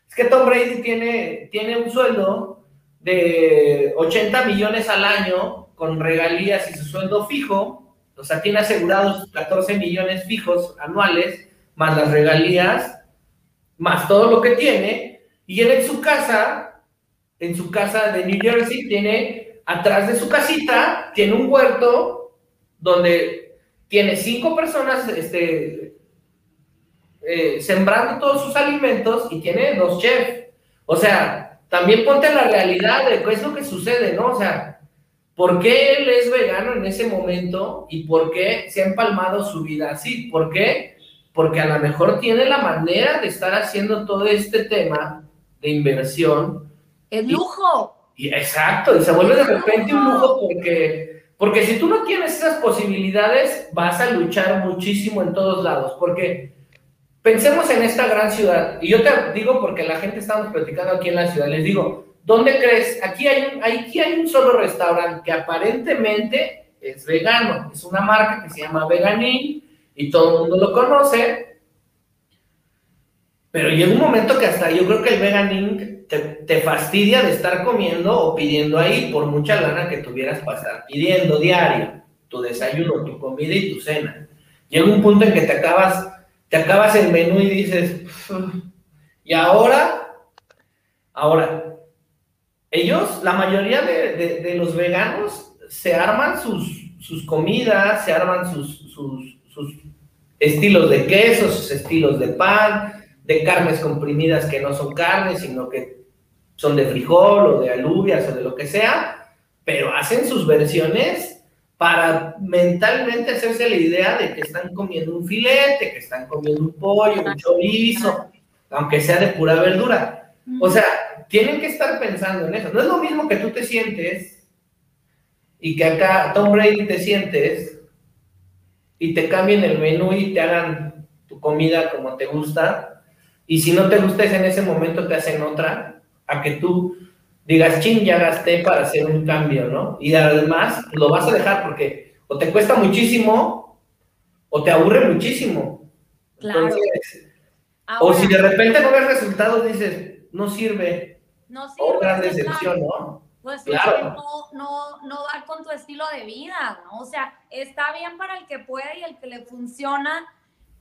es que Tom Brady tiene, tiene un sueldo de 80 millones al año con regalías y su sueldo fijo, o sea, tiene asegurados 14 millones fijos anuales, más las regalías, más todo lo que tiene. Y él en su casa, en su casa de New Jersey, tiene atrás de su casita, tiene un huerto donde tiene cinco personas este, eh, sembrando todos sus alimentos y tiene dos chefs. O sea, también ponte la realidad de qué es lo que sucede, ¿no? O sea, ¿Por qué él es vegano en ese momento y por qué se ha empalmado su vida así? ¿Por qué? Porque a lo mejor tiene la manera de estar haciendo todo este tema de inversión. Es lujo. Y, exacto, y se vuelve de repente un lujo porque, porque si tú no tienes esas posibilidades, vas a luchar muchísimo en todos lados. Porque pensemos en esta gran ciudad, y yo te digo porque la gente estamos platicando aquí en la ciudad, les digo, ¿Dónde crees? Aquí hay, un, aquí hay un solo restaurante que aparentemente es vegano. Es una marca que se llama Veganin y todo el mundo lo conoce. Pero llega un momento que hasta yo creo que el Veganin te, fastidia de estar comiendo o pidiendo ahí por mucha lana que tuvieras para pidiendo diario tu desayuno, tu comida y tu cena. Llega un punto en que te acabas, te acabas el menú y dices, y ahora, ahora, ellos, la mayoría de, los veganos, se arman sus, sus comidas, se arman sus, sus, estilos de queso, sus estilos de pan, de carnes comprimidas que no son carnes, sino que son de frijol o de alubias o de lo que sea, pero hacen sus versiones para mentalmente hacerse la idea de que están comiendo un filete, que están comiendo un pollo, un chorizo, aunque sea de pura verdura. O sea, tienen que estar pensando en eso. No es lo mismo que tú te sientes y que acá Tom Brady te sientes y te cambien el menú y te hagan tu comida como te gusta. Y si no te gusta en ese momento te hacen otra, a que tú digas, ching, ya gasté para hacer un cambio, ¿no? Y además lo vas a dejar porque o te cuesta muchísimo o te aburre muchísimo. Claro. o si de repente no ves resultados, dices, no sirve, no sirve. gran decepción, ¿no? Pues claro. no, no, no va con tu estilo de vida, ¿no? O sea, está bien para el que puede y el que le funciona,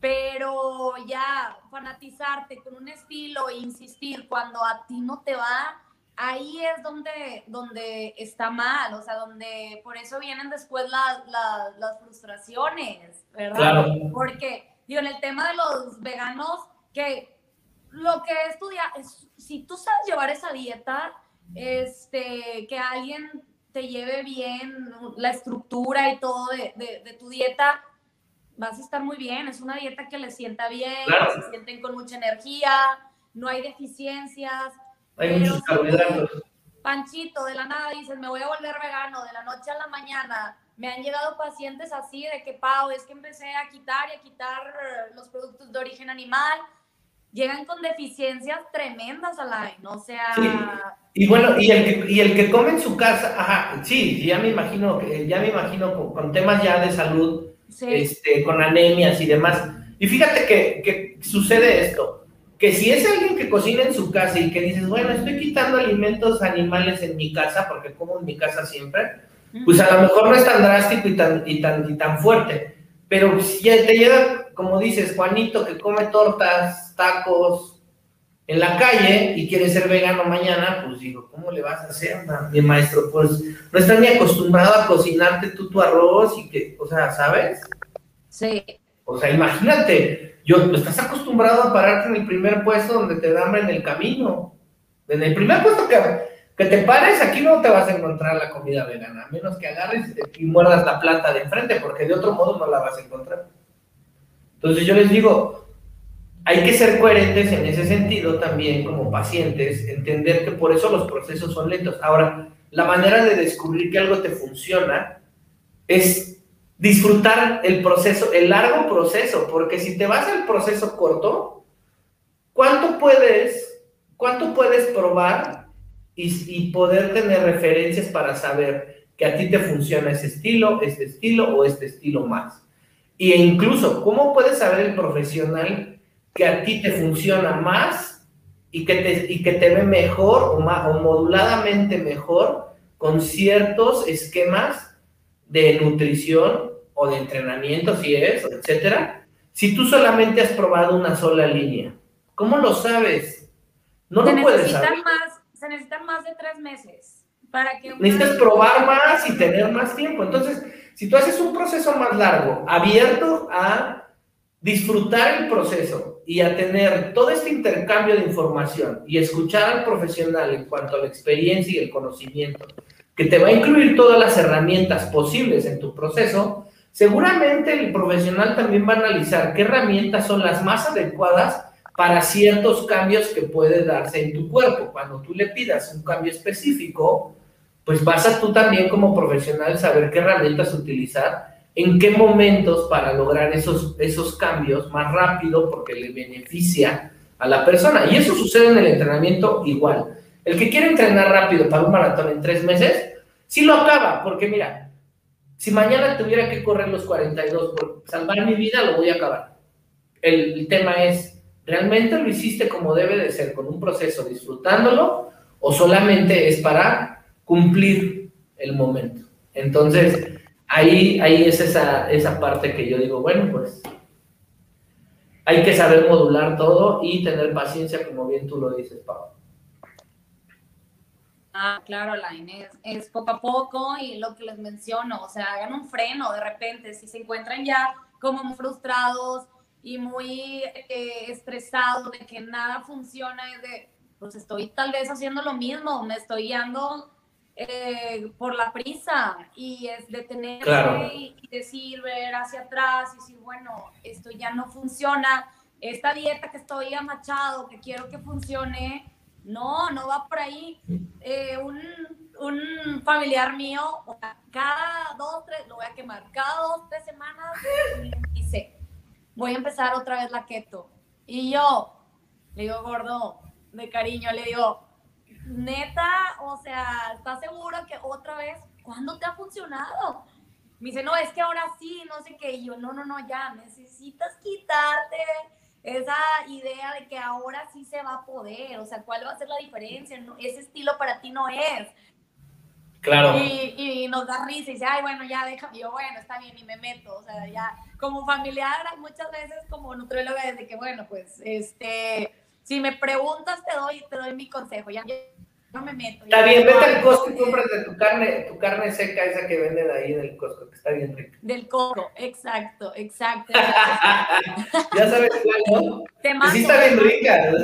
pero ya fanatizarte con un estilo e insistir cuando a ti no te va, ahí es donde, donde está mal, o sea, donde por eso vienen después las frustraciones, ¿verdad? Claro. Porque, digo, en el tema de los veganos, que lo que estudia es, si tú sabes llevar esa dieta, este, que alguien te lleve bien la estructura y todo de, tu dieta, vas a estar muy bien. Es una dieta que les sienta bien, se sienten con mucha energía, no hay deficiencias. Hay muchos carbohidratos. Panchito, de la nada dices, me voy a volver vegano de la noche a la mañana. Me han llegado pacientes así de que, Pau, es que empecé a quitar y a quitar los productos de origen animal. Llegan con deficiencias tremendas, Alain, o sea... Y bueno, y el, que, y el que come en su casa, ajá, sí, ya me imagino, ya me imagino con, temas ya de salud, este, con anemias y demás. Y fíjate que, que sucede esto que si es alguien que cocina en su casa y que dices, bueno, estoy quitando alimentos animales en mi casa, porque como en mi casa siempre, pues a lo mejor no es tan drástico y tan, y tan, y tan fuerte. Pero si te llega, como dices, Juanito, que come tortas, tacos en la calle y quiere ser vegano mañana, pues digo, ¿cómo le vas a hacer, mi maestro? Pues no estás ni acostumbrado a cocinarte tú tu arroz y que, o sea, ¿sabes? Sí. O sea, imagínate, yo, estás acostumbrado a pararte en el primer puesto donde te dan en el camino. En el primer puesto que, que te pares, aquí no te vas a encontrar la comida vegana, a menos que agarres y muerdas la planta de enfrente, porque de otro modo no la vas a encontrar. Entonces yo les digo, hay que ser coherentes en ese sentido también como pacientes, entender que por eso los procesos son lentos. Ahora, la manera de descubrir que algo te funciona es disfrutar el proceso, el largo proceso, porque si te vas al proceso corto, ¿cuánto puedes, cuánto puedes probar y, poder tener referencias para saber que a ti te funciona ese estilo, este estilo o este estilo más? E incluso, ¿cómo puedes saber el profesional que a ti te funciona más y que te, y que te ve mejor o, más, o moduladamente mejor con ciertos esquemas de nutrición o de entrenamiento, si es, etcétera, si tú solamente has probado una sola línea? ¿Cómo lo sabes? No lo puedes saber. Más, se necesitan más de tres meses para que... Necesitas probar más y tener más tiempo. Entonces, si tú haces un proceso más largo, abierto a disfrutar el proceso y a tener todo este intercambio de información y escuchar al profesional en cuanto a la experiencia y el conocimiento, que te va a incluir todas las herramientas posibles en tu proceso, seguramente el profesional también va a analizar qué herramientas son las más adecuadas para ciertos cambios que puede darse en tu cuerpo. Cuando tú le pidas un cambio específico, pues vas a tú también como profesional saber qué herramientas utilizar, en qué momentos para lograr esos, esos cambios más rápido porque le beneficia a la persona. Y eso sucede en el entrenamiento igual. El que quiere entrenar rápido para un maratón en tres meses, sí lo acaba, porque mira, si mañana tuviera que correr los 42 por salvar mi vida, lo voy a acabar. El, tema es, ¿realmente lo hiciste como debe de ser, con un proceso disfrutándolo, o solamente es para cumplir el momento? Entonces, ahí, ahí es esa, esa parte que yo digo, bueno, pues hay que saber modular todo y tener paciencia, como bien tú lo dices, Pablo. Ah, claro, la es, es, poco a poco y lo que les menciono, o sea, hagan un freno de repente, si se encuentran ya como muy frustrados y muy eh, estresados de que nada funciona, es de, pues estoy tal vez haciendo lo mismo, me estoy guiando eh, por la prisa y es detenerse y, y decir, ver hacia atrás y decir, bueno, esto ya no funciona, esta dieta que estoy amachado, que quiero que funcione, no, no va por ahí. Eh, un, un, familiar mío, cada dos, tres, lo voy a quemar, cada dos, tres semanas dice, voy a empezar otra vez la keto. Y yo le digo, gordo, de cariño, le digo, neta, o sea, ¿estás seguro que otra vez? ¿Cuándo te ha funcionado? Me dice, no, es que ahora sí, no sé qué. Y yo, no, no, no, ya, necesitas quitarte esa idea de que ahora sí se va a poder, o sea, ¿cuál va a ser la diferencia? ese estilo para ti no es. Claro. Y, nos da risa y dice, ay, bueno, ya déjame, yo, bueno, está bien, y me meto, o sea, ya, como familiar, muchas veces como nutrióloga, desde que, bueno, pues, este, si me preguntas, te doy, te doy mi consejo, ya, no me meto. Está bien, vete al Costco y cómprate tu carne, tu carne seca, esa que venden ahí en el Costco, que está bien rica. Del Costco, exacto, exacto. ya sabes cuál, ¿no? Te mando, sí está bien rica.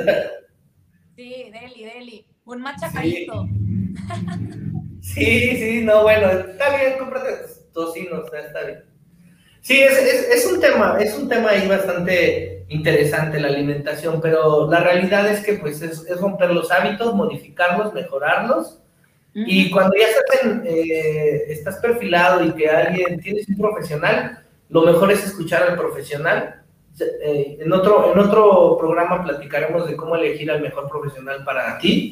Sí, deli, deli. Un machacadito. Sí. sí, no, bueno, está bien, cómprate tocinos, está bien. Sí, es, es, es, un tema, es un tema ahí bastante interesante la alimentación, pero la realidad es que pues es, romper los hábitos, modificarlos, mejorarlos. Y cuando ya estás, eh, estás perfilado y que alguien, tienes un profesional, lo mejor es escuchar al profesional. Eh, en, otro, en otro programa platicaremos de cómo elegir al mejor profesional para ti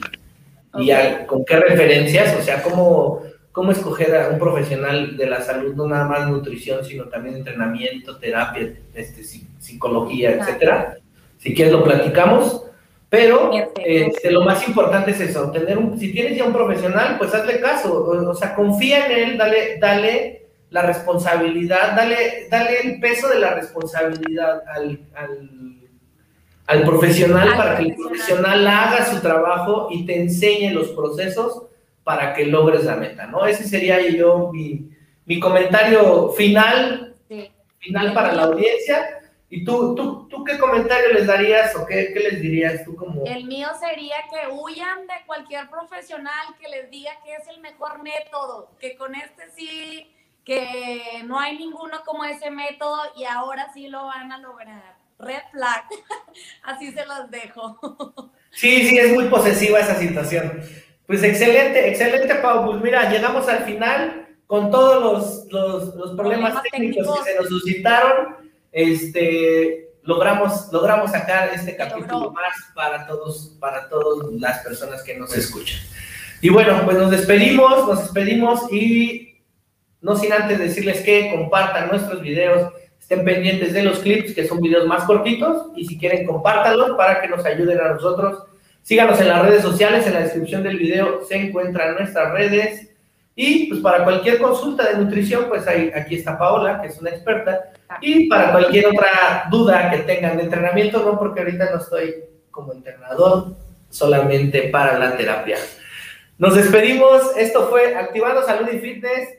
y con qué referencias, o sea, cómo, cómo escoger a un profesional de la salud, no nada más nutrición, sino también entrenamiento, terapia, este, psicología, etcétera. Si quieres lo platicamos. Pero este, lo más importante es eso, tener un, si tienes ya un profesional, pues hazle caso, o, sea, confía en él, dale, dale la responsabilidad, dale, dale el peso de la responsabilidad al, al, profesional para que el profesional haga su trabajo y te enseñe los procesos para que logres la meta, ¿no? Ese sería yo mi, mi comentario final, final para la audiencia. ¿Y tú, tú, tú qué comentario les darías o qué, qué, les dirías tú como...? El mío sería que huyan de cualquier profesional que les diga que es el mejor método, que con este sí, que no hay ninguno como ese método y ahora sí lo van a lograr. Red flag, así se los dejo. Sí, sí, es muy posesiva esa situación. Pues excelente, excelente, Pau. Pues mira, llegamos al final con todos los, los, los problemas, técnicos que se nos suscitaron este, logramos, logramos sacar este capítulo más para todos, para todas las personas que nos escuchan. Y bueno, pues nos despedimos, nos despedimos y no sin antes decirles que compartan nuestros videos, estén pendientes de los clips, que son videos más cortitos, y si quieren compártanlos para que nos ayuden a nosotros. Síganos en las redes sociales, en la descripción del video se encuentran nuestras redes. Y pues para cualquier consulta de nutrición, pues ahí, aquí está Paola, que es una experta. Y para cualquier otra duda que tengan de entrenamiento, no, porque ahorita no estoy como entrenador, solamente para la terapia. Nos despedimos. Esto fue Activando Salud y Fitness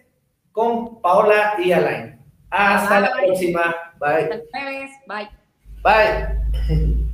con Paola y Alain. Hasta la próxima. Bye. Bye. Bye.